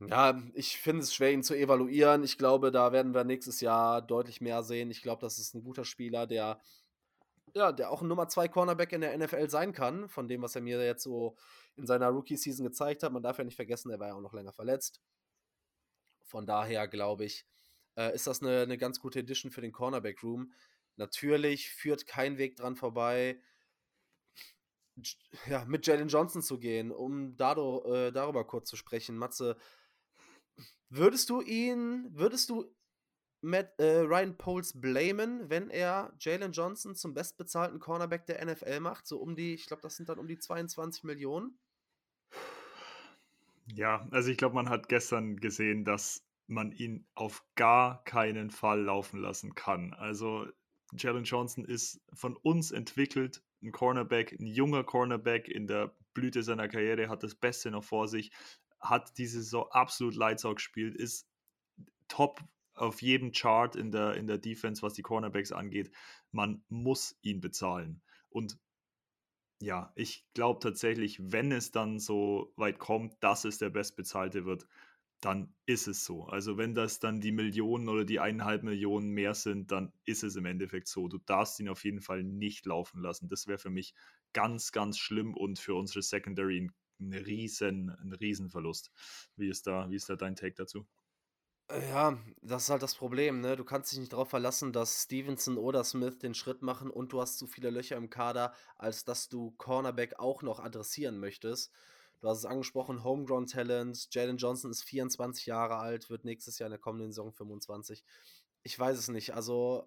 Ja, ich finde es schwer, ihn zu evaluieren. Ich glaube, da werden wir nächstes Jahr deutlich mehr sehen. Ich glaube, das ist ein guter Spieler, der, ja, der auch ein Nummer 2 Cornerback in der NFL sein kann, von dem, was er mir jetzt so in seiner Rookie-Season gezeigt hat. Man darf ja nicht vergessen, er war ja auch noch länger verletzt. Von daher glaube ich, äh, ist das eine, eine ganz gute Edition für den Cornerback-Room. Natürlich führt kein Weg dran vorbei, ja, mit Jalen Johnson zu gehen, um dado, äh, darüber kurz zu sprechen. Matze, würdest du ihn, würdest du Matt, äh, Ryan Poles blamen, wenn er Jalen Johnson zum bestbezahlten Cornerback der NFL macht? So um die, ich glaube, das sind dann um die 22 Millionen. Ja, also ich glaube, man hat gestern gesehen, dass man ihn auf gar keinen Fall laufen lassen kann. Also Jalen Johnson ist von uns entwickelt ein Cornerback, ein junger Cornerback in der Blüte seiner Karriere, hat das Beste noch vor sich, hat diese Saison absolut Lights gespielt, ist top auf jedem Chart in der, in der Defense, was die Cornerbacks angeht. Man muss ihn bezahlen. Und ja, ich glaube tatsächlich, wenn es dann so weit kommt, dass es der Bestbezahlte wird, dann ist es so. Also wenn das dann die Millionen oder die eineinhalb Millionen mehr sind, dann ist es im Endeffekt so. Du darfst ihn auf jeden Fall nicht laufen lassen. Das wäre für mich ganz, ganz schlimm und für unsere Secondary ein, ein riesen, ein Riesenverlust. Wie ist da, wie ist da dein Take dazu? Äh, ja, das ist halt das Problem, ne? Du kannst dich nicht darauf verlassen, dass Stevenson oder Smith den Schritt machen und du hast zu viele Löcher im Kader, als dass du Cornerback auch noch adressieren möchtest. Du hast es angesprochen, Homegrown Talent. Jalen Johnson ist 24 Jahre alt, wird nächstes Jahr in der kommenden Saison 25. Ich weiß es nicht. Also,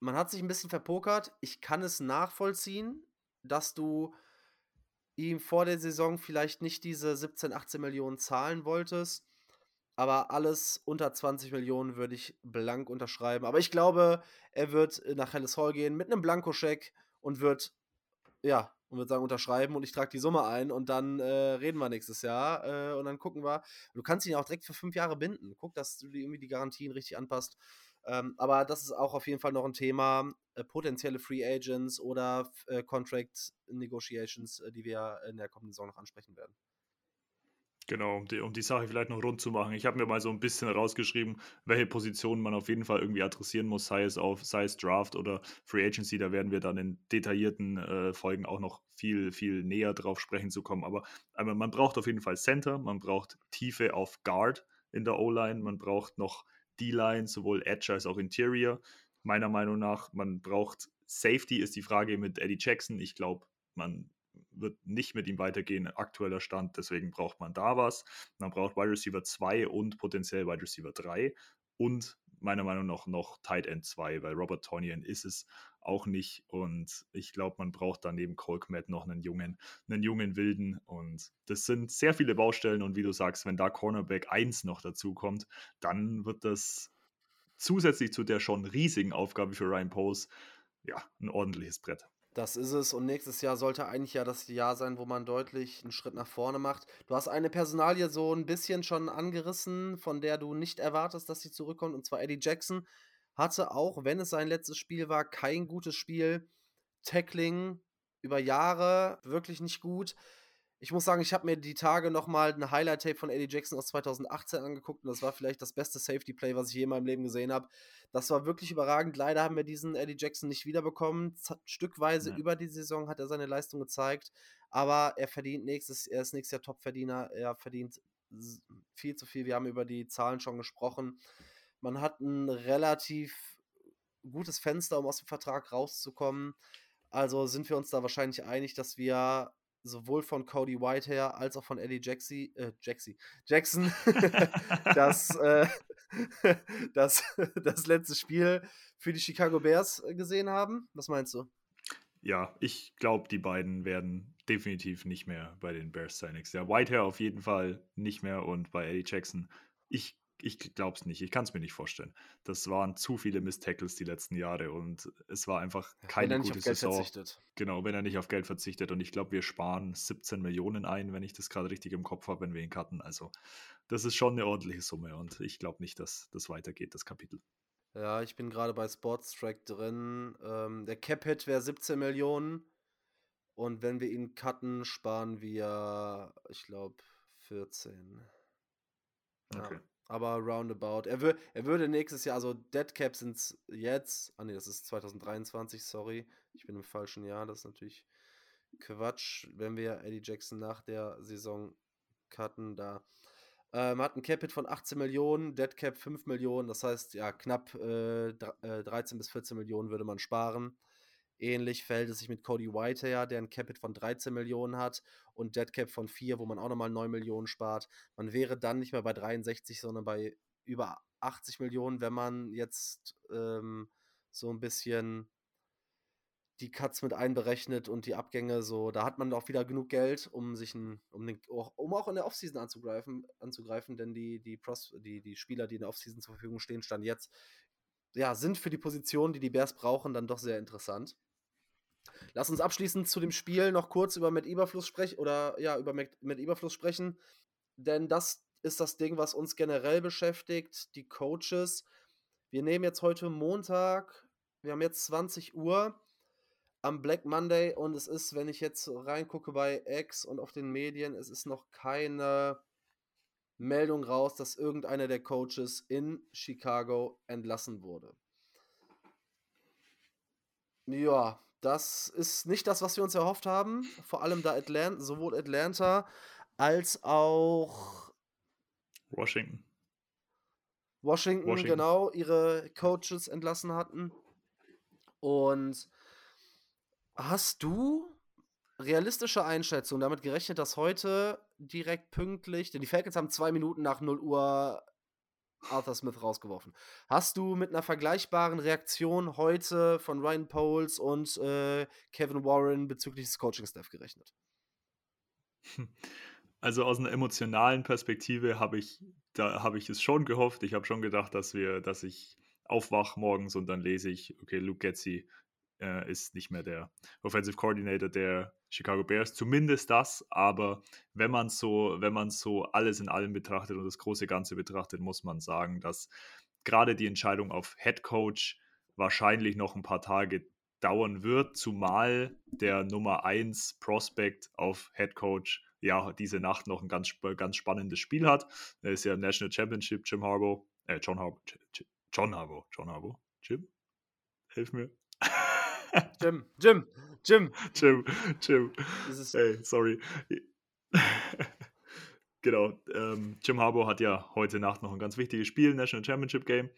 man hat sich ein bisschen verpokert. Ich kann es nachvollziehen, dass du ihm vor der Saison vielleicht nicht diese 17, 18 Millionen zahlen wolltest. Aber alles unter 20 Millionen würde ich blank unterschreiben. Aber ich glaube, er wird nach Helles Hall gehen mit einem Blankoscheck und wird, ja, und würde sagen, unterschreiben und ich trage die Summe ein und dann äh, reden wir nächstes Jahr äh, und dann gucken wir. Du kannst ihn auch direkt für fünf Jahre binden. Guck, dass du die, irgendwie die Garantien richtig anpasst. Ähm, aber das ist auch auf jeden Fall noch ein Thema. Äh, potenzielle Free Agents oder äh, Contract Negotiations, äh, die wir in der kommenden Saison noch ansprechen werden. Genau, um die, um die Sache vielleicht noch rund zu machen. Ich habe mir mal so ein bisschen rausgeschrieben, welche Positionen man auf jeden Fall irgendwie adressieren muss, sei es auf, sei es Draft oder Free Agency. Da werden wir dann in detaillierten äh, Folgen auch noch viel, viel näher drauf sprechen zu kommen. Aber, aber man braucht auf jeden Fall Center, man braucht Tiefe auf Guard in der O-Line, man braucht noch D-Line, sowohl Edge als auch Interior. Meiner Meinung nach, man braucht Safety, ist die Frage mit Eddie Jackson. Ich glaube, man wird nicht mit ihm weitergehen, aktueller Stand. Deswegen braucht man da was. Man braucht Wide Receiver 2 und potenziell Wide Receiver 3 und meiner Meinung nach noch Tight End 2, weil Robert Tonyan ist es auch nicht. Und ich glaube, man braucht dann neben Colkmet noch einen jungen, einen jungen Wilden. Und das sind sehr viele Baustellen. Und wie du sagst, wenn da Cornerback 1 noch dazu kommt, dann wird das zusätzlich zu der schon riesigen Aufgabe für Ryan Pose ja ein ordentliches Brett. Das ist es. Und nächstes Jahr sollte eigentlich ja das Jahr sein, wo man deutlich einen Schritt nach vorne macht. Du hast eine Personalie so ein bisschen schon angerissen, von der du nicht erwartest, dass sie zurückkommt. Und zwar Eddie Jackson hatte auch, wenn es sein letztes Spiel war, kein gutes Spiel. Tackling über Jahre wirklich nicht gut. Ich muss sagen, ich habe mir die Tage nochmal eine Highlight-Tape von Eddie Jackson aus 2018 angeguckt und das war vielleicht das beste Safety-Play, was ich je in meinem Leben gesehen habe. Das war wirklich überragend. Leider haben wir diesen Eddie Jackson nicht wiederbekommen. Z stückweise ja. über die Saison hat er seine Leistung gezeigt, aber er verdient nächstes, er ist nächstes Jahr Topverdiener. Er verdient viel zu viel. Wir haben über die Zahlen schon gesprochen. Man hat ein relativ gutes Fenster, um aus dem Vertrag rauszukommen. Also sind wir uns da wahrscheinlich einig, dass wir sowohl von Cody White her als auch von Eddie Jaxi, äh, Jaxi, Jackson das, äh, das, das letzte Spiel für die Chicago Bears äh, gesehen haben. Was meinst du? Ja, ich glaube, die beiden werden definitiv nicht mehr bei den Bears sein nächstes Jahr. Whitehair auf jeden Fall nicht mehr und bei Eddie Jackson. Ich ich glaube es nicht. Ich kann es mir nicht vorstellen. Das waren zu viele Miss-Tackles die letzten Jahre und es war einfach keine wenn er nicht gute auf Geld Saison. Verzichtet. Genau, wenn er nicht auf Geld verzichtet. Und ich glaube, wir sparen 17 Millionen ein, wenn ich das gerade richtig im Kopf habe, wenn wir ihn cutten. Also, das ist schon eine ordentliche Summe und ich glaube nicht, dass das weitergeht, das Kapitel. Ja, ich bin gerade bei Sports Track drin. Ähm, der Cap-Hit wäre 17 Millionen. Und wenn wir ihn cutten, sparen wir, ich glaube, 14. Okay. Ja. Aber roundabout. Er, wür er würde nächstes Jahr, also Dead Cap sind es jetzt. Ah ne, das ist 2023, sorry. Ich bin im falschen Jahr, das ist natürlich Quatsch, wenn wir Eddie Jackson nach der Saison cutten. Da ähm, hat ein Capit von 18 Millionen, Dead Cap 5 Millionen, das heißt ja knapp äh, 13 äh, bis 14 Millionen würde man sparen. Ähnlich verhält es sich mit Cody Whitehair, der ein Capit von 13 Millionen hat und Deadcap von 4, wo man auch nochmal 9 Millionen spart. Man wäre dann nicht mehr bei 63, sondern bei über 80 Millionen, wenn man jetzt ähm, so ein bisschen die Cuts mit einberechnet und die Abgänge so, da hat man auch wieder genug Geld, um sich ein, um, den, um auch in der Offseason anzugreifen, anzugreifen, denn die, die, Pros, die, die Spieler, die in der Offseason zur Verfügung stehen, stand jetzt, ja, sind für die Position, die die Bears brauchen, dann doch sehr interessant. Lass uns abschließend zu dem Spiel noch kurz über Met Überfluss sprechen oder ja, über Met Überfluss sprechen. Denn das ist das Ding, was uns generell beschäftigt, die Coaches. Wir nehmen jetzt heute Montag, wir haben jetzt 20 Uhr am Black Monday und es ist, wenn ich jetzt reingucke bei X und auf den Medien, es ist noch keine Meldung raus, dass irgendeiner der Coaches in Chicago entlassen wurde. Ja, das ist nicht das, was wir uns erhofft haben. Vor allem da Atlanta, sowohl Atlanta als auch Washington. Washington, Washington. genau, ihre Coaches entlassen hatten. Und hast du realistische Einschätzung damit gerechnet, dass heute direkt pünktlich, denn die Falcons haben zwei Minuten nach 0 Uhr Arthur Smith rausgeworfen. Hast du mit einer vergleichbaren Reaktion heute von Ryan Poles und äh, Kevin Warren bezüglich des Coaching-Staff gerechnet? Also aus einer emotionalen Perspektive habe ich, da habe ich es schon gehofft. Ich habe schon gedacht, dass wir, dass ich aufwache morgens und dann lese ich, okay, Luke Getzi äh, ist nicht mehr der Offensive Coordinator der Chicago Bears, zumindest das, aber wenn man so, wenn man so alles in allem betrachtet und das große Ganze betrachtet, muss man sagen, dass gerade die Entscheidung auf Head Coach wahrscheinlich noch ein paar Tage dauern wird, zumal der Nummer 1 Prospect auf Head Coach ja diese Nacht noch ein ganz, ganz spannendes Spiel hat. Er ist ja im National Championship, Jim Harbaugh, äh, John Harbaugh, John Harbaugh, John Harbaugh, Jim, hilf mir. Jim, Jim, Jim. Jim, Jim. Das ist- Ey, sorry. genau. Ähm, Jim Harbaugh hat ja heute Nacht noch ein ganz wichtiges Spiel, National Championship Game.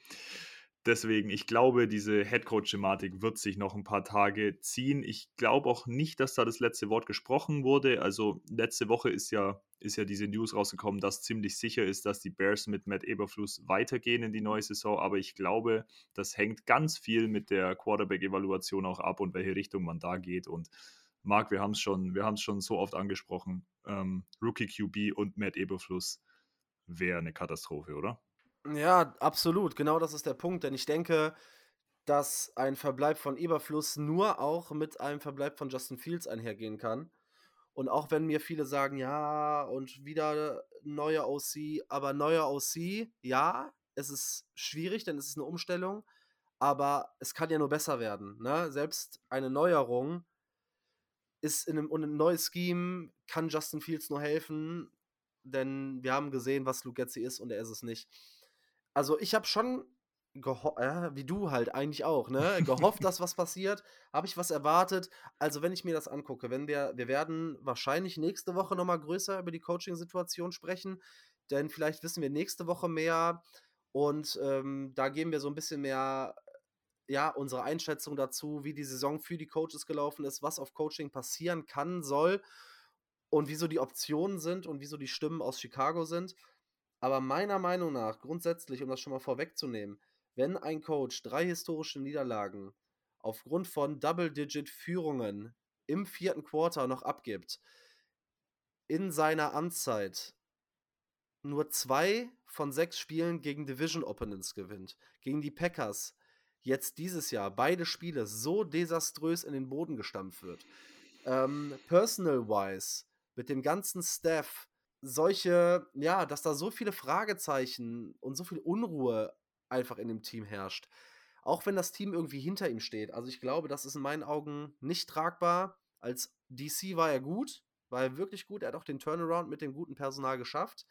Deswegen, ich glaube, diese Headcoach-Thematik wird sich noch ein paar Tage ziehen. Ich glaube auch nicht, dass da das letzte Wort gesprochen wurde. Also letzte Woche ist ja, ist ja diese News rausgekommen, dass ziemlich sicher ist, dass die Bears mit Matt Eberfluss weitergehen in die neue Saison. Aber ich glaube, das hängt ganz viel mit der Quarterback-Evaluation auch ab und welche Richtung man da geht. Und Marc, wir haben es schon, schon so oft angesprochen. Ähm, Rookie QB und Matt Eberfluss wäre eine Katastrophe, oder? Ja, absolut. Genau das ist der Punkt. Denn ich denke, dass ein Verbleib von Eberfluss nur auch mit einem Verbleib von Justin Fields einhergehen kann. Und auch wenn mir viele sagen, ja, und wieder neuer OC, aber neuer OC, ja, es ist schwierig, denn es ist eine Umstellung, aber es kann ja nur besser werden. Ne? Selbst eine Neuerung ist in einem, und ein neues Scheme kann Justin Fields nur helfen, denn wir haben gesehen, was Luke Getzi ist und er ist es nicht. Also ich habe schon ja, wie du halt eigentlich auch, ne? Gehofft, dass was passiert. Habe ich was erwartet? Also, wenn ich mir das angucke, wenn wir, wir werden wahrscheinlich nächste Woche nochmal größer über die Coaching-Situation sprechen, denn vielleicht wissen wir nächste Woche mehr und ähm, da geben wir so ein bisschen mehr, ja, unsere Einschätzung dazu, wie die Saison für die Coaches gelaufen ist, was auf Coaching passieren kann, soll und wieso die Optionen sind und wieso die Stimmen aus Chicago sind. Aber meiner Meinung nach, grundsätzlich, um das schon mal vorwegzunehmen, wenn ein Coach drei historische Niederlagen aufgrund von Double-Digit-Führungen im vierten Quarter noch abgibt, in seiner Amtszeit nur zwei von sechs Spielen gegen Division Opponents gewinnt, gegen die Packers jetzt dieses Jahr beide Spiele so desaströs in den Boden gestampft wird, ähm, personal-wise, mit dem ganzen Staff, solche, ja, dass da so viele Fragezeichen und so viel Unruhe einfach in dem Team herrscht. Auch wenn das Team irgendwie hinter ihm steht. Also ich glaube, das ist in meinen Augen nicht tragbar. Als DC war er gut, war er wirklich gut. Er hat auch den Turnaround mit dem guten Personal geschafft.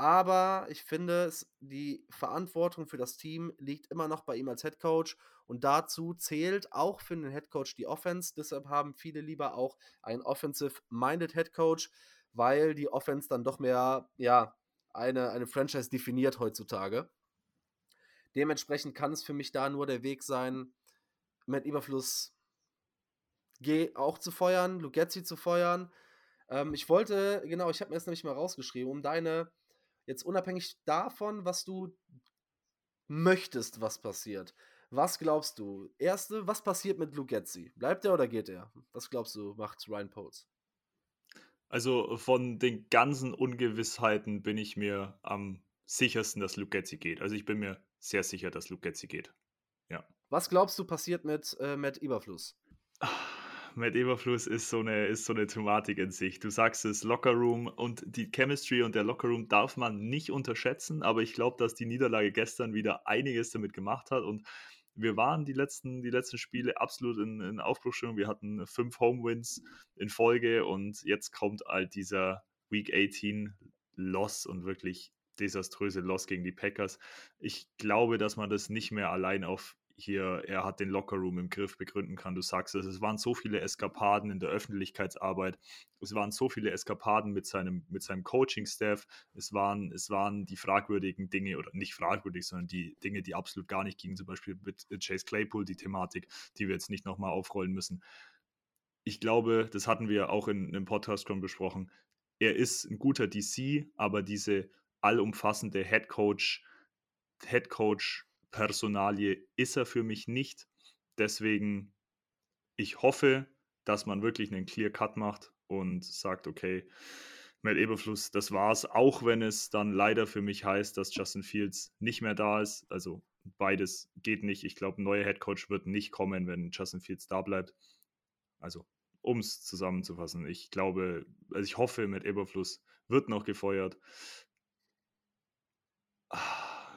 Aber ich finde, die Verantwortung für das Team liegt immer noch bei ihm als Head Coach. Und dazu zählt auch für den Head Coach die Offense. Deshalb haben viele lieber auch einen offensive-minded Head Coach, weil die Offense dann doch mehr, ja, eine, eine Franchise definiert heutzutage. Dementsprechend kann es für mich da nur der Weg sein, mit Überfluss G auch zu feuern, Lugetzi zu feuern. Ähm, ich wollte, genau, ich habe mir das nämlich mal rausgeschrieben, um deine, jetzt unabhängig davon, was du möchtest, was passiert. Was glaubst du? Erste, was passiert mit Lugetzi? Bleibt er oder geht er? Was glaubst du, macht Ryan Poles? Also von den ganzen Ungewissheiten bin ich mir am sichersten, dass Luke Getzi geht. Also ich bin mir sehr sicher, dass Luke Getzi geht. Ja. Was glaubst du passiert mit äh, Matt Eberfluss? Matt Eberfluss ist so eine, ist so eine Thematik in sich. Du sagst es, Lockerroom und die Chemistry und der Lockerroom darf man nicht unterschätzen, aber ich glaube, dass die Niederlage gestern wieder einiges damit gemacht hat und wir waren die letzten, die letzten Spiele absolut in, in Aufbruchstimmung. Wir hatten fünf Home-Wins in Folge und jetzt kommt halt dieser Week 18 Loss und wirklich desaströse Loss gegen die Packers. Ich glaube, dass man das nicht mehr allein auf hier, er hat den Lockerroom im Griff begründen kann. Du sagst es, es waren so viele Eskapaden in der Öffentlichkeitsarbeit, es waren so viele Eskapaden mit seinem, mit seinem Coaching-Staff, es waren, es waren die fragwürdigen Dinge, oder nicht fragwürdig, sondern die Dinge, die absolut gar nicht gingen, zum Beispiel mit Chase Claypool, die Thematik, die wir jetzt nicht nochmal aufrollen müssen. Ich glaube, das hatten wir auch in einem Podcast schon besprochen. Er ist ein guter DC, aber diese allumfassende Head Coach, Head Coach Personalie ist er für mich nicht. Deswegen, ich hoffe, dass man wirklich einen Clear Cut macht und sagt, okay, Matt Eberfluss, das war's, auch wenn es dann leider für mich heißt, dass Justin Fields nicht mehr da ist. Also beides geht nicht. Ich glaube, ein neuer Headcoach wird nicht kommen, wenn Justin Fields da bleibt. Also, um es zusammenzufassen, ich glaube, also ich hoffe, Matt Eberfluss wird noch gefeuert.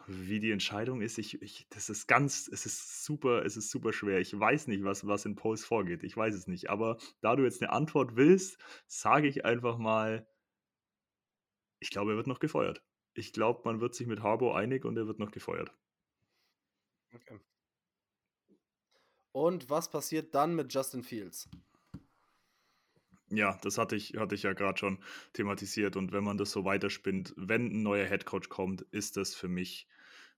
Wie die Entscheidung ist, ich, ich, das ist ganz, es ist super, es ist super schwer. Ich weiß nicht, was, was in Post vorgeht. Ich weiß es nicht. Aber da du jetzt eine Antwort willst, sage ich einfach mal, ich glaube, er wird noch gefeuert. Ich glaube, man wird sich mit Harbo einig und er wird noch gefeuert. Okay. Und was passiert dann mit Justin Fields? Ja, das hatte ich, hatte ich ja gerade schon thematisiert. Und wenn man das so weiterspinnt, wenn ein neuer Headcoach kommt, ist das für mich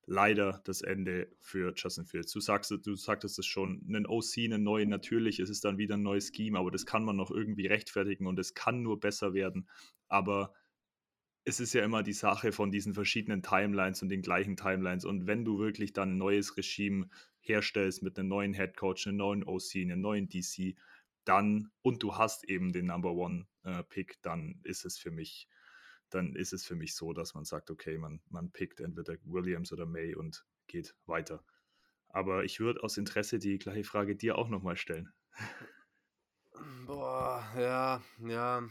leider das Ende für Justin Fields. Du sagst, du sagtest es schon, einen OC, einen neuen, natürlich, es ist dann wieder ein neues Scheme, aber das kann man noch irgendwie rechtfertigen und es kann nur besser werden. Aber es ist ja immer die Sache von diesen verschiedenen Timelines und den gleichen Timelines. Und wenn du wirklich dann ein neues Regime herstellst mit einem neuen Headcoach, einem neuen OC, einem neuen DC, dann und du hast eben den Number One äh, Pick, dann ist es für mich, dann ist es für mich so, dass man sagt, okay, man, man pickt entweder Williams oder May und geht weiter. Aber ich würde aus Interesse die gleiche Frage dir auch nochmal stellen. Boah, ja, ja.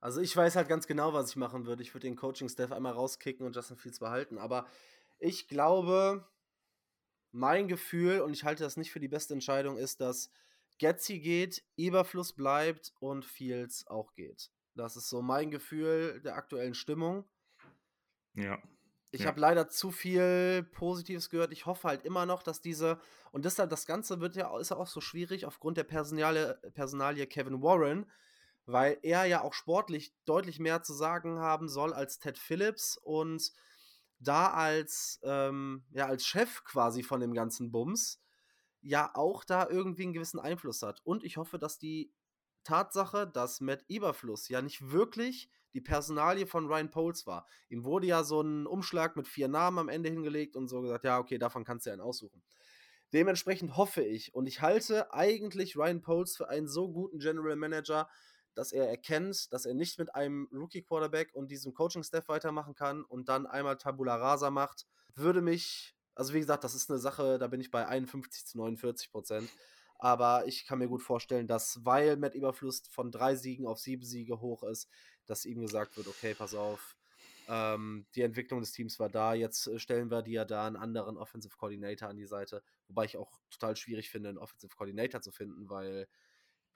Also ich weiß halt ganz genau, was ich machen würde. Ich würde den Coaching-Staff einmal rauskicken und Justin Fields behalten. Aber ich glaube, mein Gefühl, und ich halte das nicht für die beste Entscheidung, ist, dass Getzi geht, Eberfluss bleibt und Fields auch geht. Das ist so mein Gefühl der aktuellen Stimmung. Ja. Ich ja. habe leider zu viel Positives gehört. Ich hoffe halt immer noch, dass diese und deshalb das Ganze wird ja ist ja auch so schwierig aufgrund der Personalie, Personalie Kevin Warren, weil er ja auch sportlich deutlich mehr zu sagen haben soll als Ted Phillips und da als ähm, ja als Chef quasi von dem ganzen Bums ja auch da irgendwie einen gewissen Einfluss hat. Und ich hoffe, dass die Tatsache, dass Matt Eberfluss ja nicht wirklich die Personalie von Ryan Poles war. Ihm wurde ja so ein Umschlag mit vier Namen am Ende hingelegt und so gesagt, ja, okay, davon kannst du einen aussuchen. Dementsprechend hoffe ich und ich halte eigentlich Ryan Poles für einen so guten General Manager, dass er erkennt, dass er nicht mit einem Rookie Quarterback und diesem Coaching Staff weitermachen kann und dann einmal Tabula Rasa macht, würde mich also wie gesagt, das ist eine Sache, da bin ich bei 51 zu 49 Prozent. Aber ich kann mir gut vorstellen, dass, weil Matt Überfluss von drei Siegen auf sieben Siege hoch ist, dass ihm gesagt wird, okay, pass auf, ähm, die Entwicklung des Teams war da, jetzt äh, stellen wir dir da einen anderen Offensive Coordinator an die Seite. Wobei ich auch total schwierig finde, einen Offensive Coordinator zu finden, weil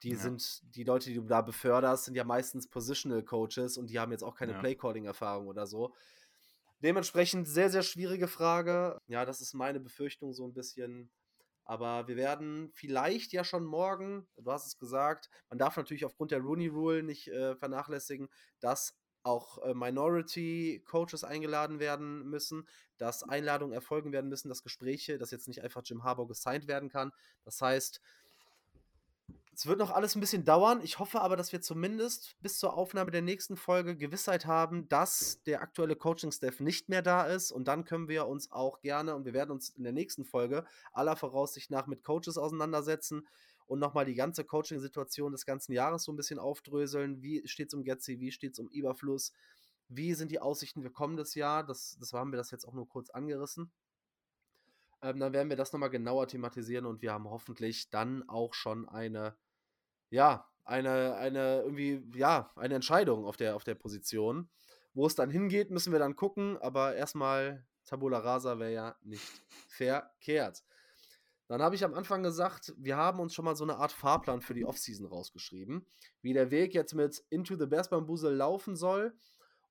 die ja. sind, die Leute, die du da beförderst, sind ja meistens Positional Coaches und die haben jetzt auch keine ja. Play-Calling-Erfahrung oder so. Dementsprechend sehr, sehr schwierige Frage. Ja, das ist meine Befürchtung so ein bisschen. Aber wir werden vielleicht ja schon morgen, du hast es gesagt, man darf natürlich aufgrund der Rooney Rule nicht äh, vernachlässigen, dass auch äh, Minority Coaches eingeladen werden müssen, dass Einladungen erfolgen werden müssen, dass Gespräche, dass jetzt nicht einfach Jim Harbour gesigned werden kann. Das heißt, es wird noch alles ein bisschen dauern. Ich hoffe aber, dass wir zumindest bis zur Aufnahme der nächsten Folge Gewissheit haben, dass der aktuelle Coaching-Staff nicht mehr da ist. Und dann können wir uns auch gerne, und wir werden uns in der nächsten Folge aller Voraussicht nach mit Coaches auseinandersetzen und nochmal die ganze Coaching-Situation des ganzen Jahres so ein bisschen aufdröseln. Wie steht es um Getzi? Wie steht es um Überfluss? Wie sind die Aussichten für kommendes Jahr? Das, das haben wir das jetzt auch nur kurz angerissen. Ähm, dann werden wir das nochmal genauer thematisieren und wir haben hoffentlich dann auch schon eine ja, eine, eine irgendwie, ja, eine Entscheidung auf der, auf der Position. Wo es dann hingeht, müssen wir dann gucken, aber erstmal Tabula Rasa wäre ja nicht verkehrt. Dann habe ich am Anfang gesagt, wir haben uns schon mal so eine Art Fahrplan für die Offseason rausgeschrieben, wie der Weg jetzt mit Into the Bears Bambusel laufen soll.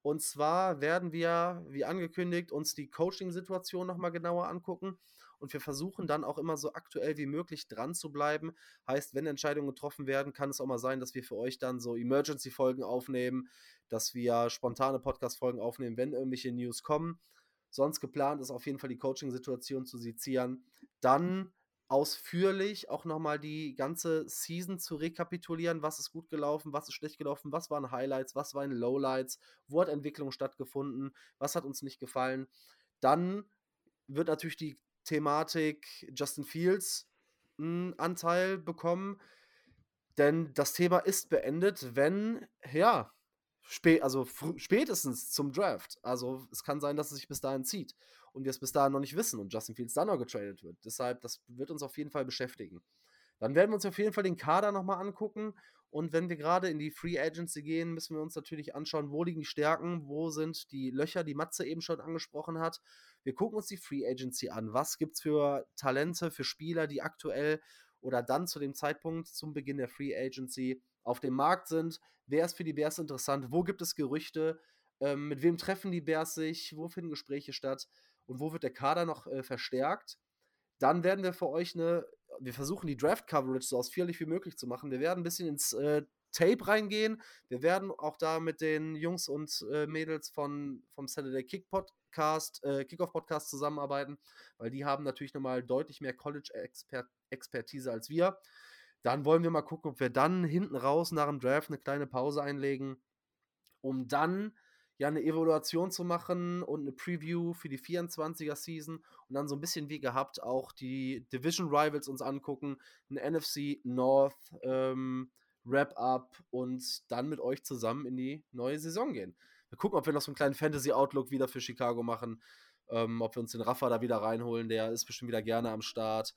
Und zwar werden wir, wie angekündigt, uns die Coaching-Situation nochmal genauer angucken. Und wir versuchen dann auch immer so aktuell wie möglich dran zu bleiben. Heißt, wenn Entscheidungen getroffen werden, kann es auch mal sein, dass wir für euch dann so Emergency-Folgen aufnehmen, dass wir spontane Podcast-Folgen aufnehmen, wenn irgendwelche News kommen. Sonst geplant ist auf jeden Fall die Coaching-Situation zu sezieren. Dann ausführlich auch nochmal die ganze Season zu rekapitulieren. Was ist gut gelaufen, was ist schlecht gelaufen, was waren Highlights, was waren Lowlights, wo hat Entwicklung stattgefunden, was hat uns nicht gefallen. Dann wird natürlich die Thematik Justin Fields einen Anteil bekommen, denn das Thema ist beendet, wenn, ja, spä also spätestens zum Draft. Also es kann sein, dass es sich bis dahin zieht und wir es bis dahin noch nicht wissen und Justin Fields dann noch getradet wird. Deshalb, das wird uns auf jeden Fall beschäftigen. Dann werden wir uns auf jeden Fall den Kader nochmal angucken. Und wenn wir gerade in die Free Agency gehen, müssen wir uns natürlich anschauen, wo liegen die Stärken, wo sind die Löcher, die Matze eben schon angesprochen hat. Wir gucken uns die Free Agency an. Was gibt es für Talente, für Spieler, die aktuell oder dann zu dem Zeitpunkt zum Beginn der Free Agency auf dem Markt sind? Wer ist für die Bears interessant? Wo gibt es Gerüchte? Ähm, mit wem treffen die Bears sich? Wo finden Gespräche statt? und wo wird der Kader noch äh, verstärkt. Dann werden wir für euch eine, wir versuchen die Draft-Coverage so ausführlich wie möglich zu machen. Wir werden ein bisschen ins äh, Tape reingehen. Wir werden auch da mit den Jungs und äh, Mädels von, vom Saturday Kick Podcast, äh, Kickoff Podcast zusammenarbeiten, weil die haben natürlich nochmal deutlich mehr College-Expertise als wir. Dann wollen wir mal gucken, ob wir dann hinten raus nach dem Draft eine kleine Pause einlegen, um dann ja eine Evaluation zu machen und eine Preview für die 24er Season und dann so ein bisschen wie gehabt auch die Division Rivals uns angucken, ein NFC North ähm, Wrap-up und dann mit euch zusammen in die neue Saison gehen. Wir gucken, ob wir noch so einen kleinen Fantasy-Outlook wieder für Chicago machen, ähm, ob wir uns den Rafa da wieder reinholen, der ist bestimmt wieder gerne am Start.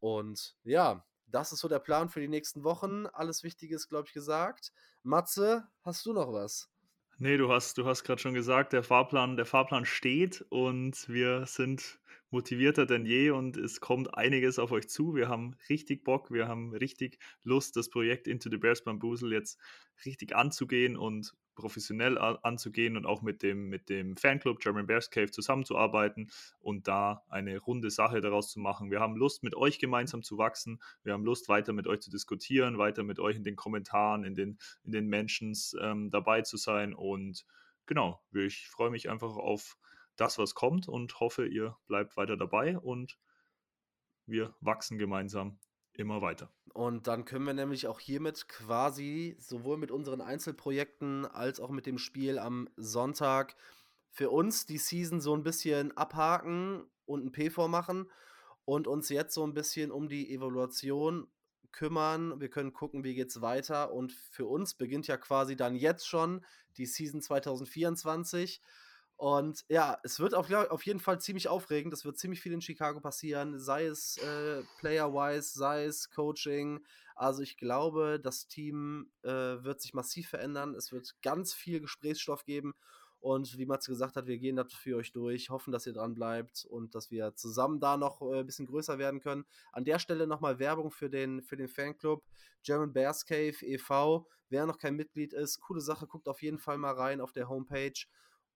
Und ja, das ist so der Plan für die nächsten Wochen. Alles Wichtige ist, glaube ich, gesagt. Matze, hast du noch was? Nee, du hast, du hast gerade schon gesagt, der Fahrplan, der Fahrplan steht und wir sind motivierter denn je und es kommt einiges auf euch zu. Wir haben richtig Bock, wir haben richtig Lust, das Projekt Into the Bears Bamboozle jetzt richtig anzugehen und professionell anzugehen und auch mit dem, mit dem Fanclub German Bears Cave zusammenzuarbeiten und da eine runde Sache daraus zu machen. Wir haben Lust, mit euch gemeinsam zu wachsen. Wir haben Lust, weiter mit euch zu diskutieren, weiter mit euch in den Kommentaren, in den, in den Mentions ähm, dabei zu sein. Und genau, ich freue mich einfach auf das, was kommt und hoffe, ihr bleibt weiter dabei und wir wachsen gemeinsam immer weiter. Und dann können wir nämlich auch hiermit quasi sowohl mit unseren Einzelprojekten als auch mit dem Spiel am Sonntag für uns die Season so ein bisschen abhaken und ein P vormachen und uns jetzt so ein bisschen um die Evaluation kümmern. Wir können gucken, wie geht's weiter und für uns beginnt ja quasi dann jetzt schon die Season 2024 und ja, es wird auf, auf jeden Fall ziemlich aufregend. Es wird ziemlich viel in Chicago passieren, sei es äh, player-wise, sei es Coaching. Also ich glaube, das Team äh, wird sich massiv verändern. Es wird ganz viel Gesprächsstoff geben. Und wie Matze gesagt hat, wir gehen das für euch durch, hoffen, dass ihr dran bleibt und dass wir zusammen da noch äh, ein bisschen größer werden können. An der Stelle nochmal Werbung für den, für den Fanclub German Bears Cave e.V. Wer noch kein Mitglied ist, coole Sache, guckt auf jeden Fall mal rein auf der Homepage.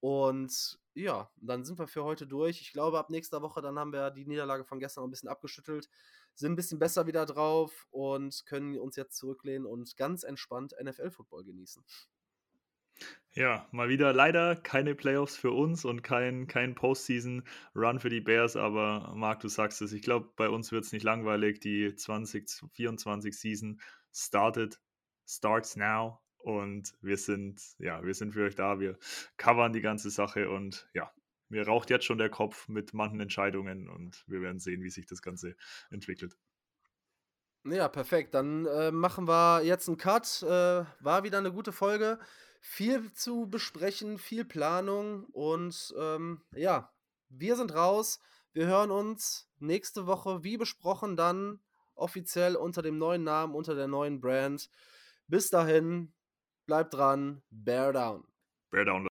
Und ja, dann sind wir für heute durch. Ich glaube, ab nächster Woche, dann haben wir die Niederlage von gestern noch ein bisschen abgeschüttelt, sind ein bisschen besser wieder drauf und können uns jetzt zurücklehnen und ganz entspannt NFL-Football genießen. Ja, mal wieder leider keine Playoffs für uns und kein, kein Postseason-Run für die Bears, aber Marc, du sagst es, ich glaube, bei uns wird es nicht langweilig. Die 2024-Season startet, starts now und wir sind, ja, wir sind für euch da. Wir covern die ganze Sache und ja, mir raucht jetzt schon der Kopf mit manchen Entscheidungen und wir werden sehen, wie sich das Ganze entwickelt. Ja, perfekt. Dann äh, machen wir jetzt einen Cut. Äh, war wieder eine gute Folge. Viel zu besprechen, viel Planung und ähm, ja, wir sind raus. Wir hören uns nächste Woche, wie besprochen, dann offiziell unter dem neuen Namen, unter der neuen Brand. Bis dahin, bleibt dran, bear down. Bear down.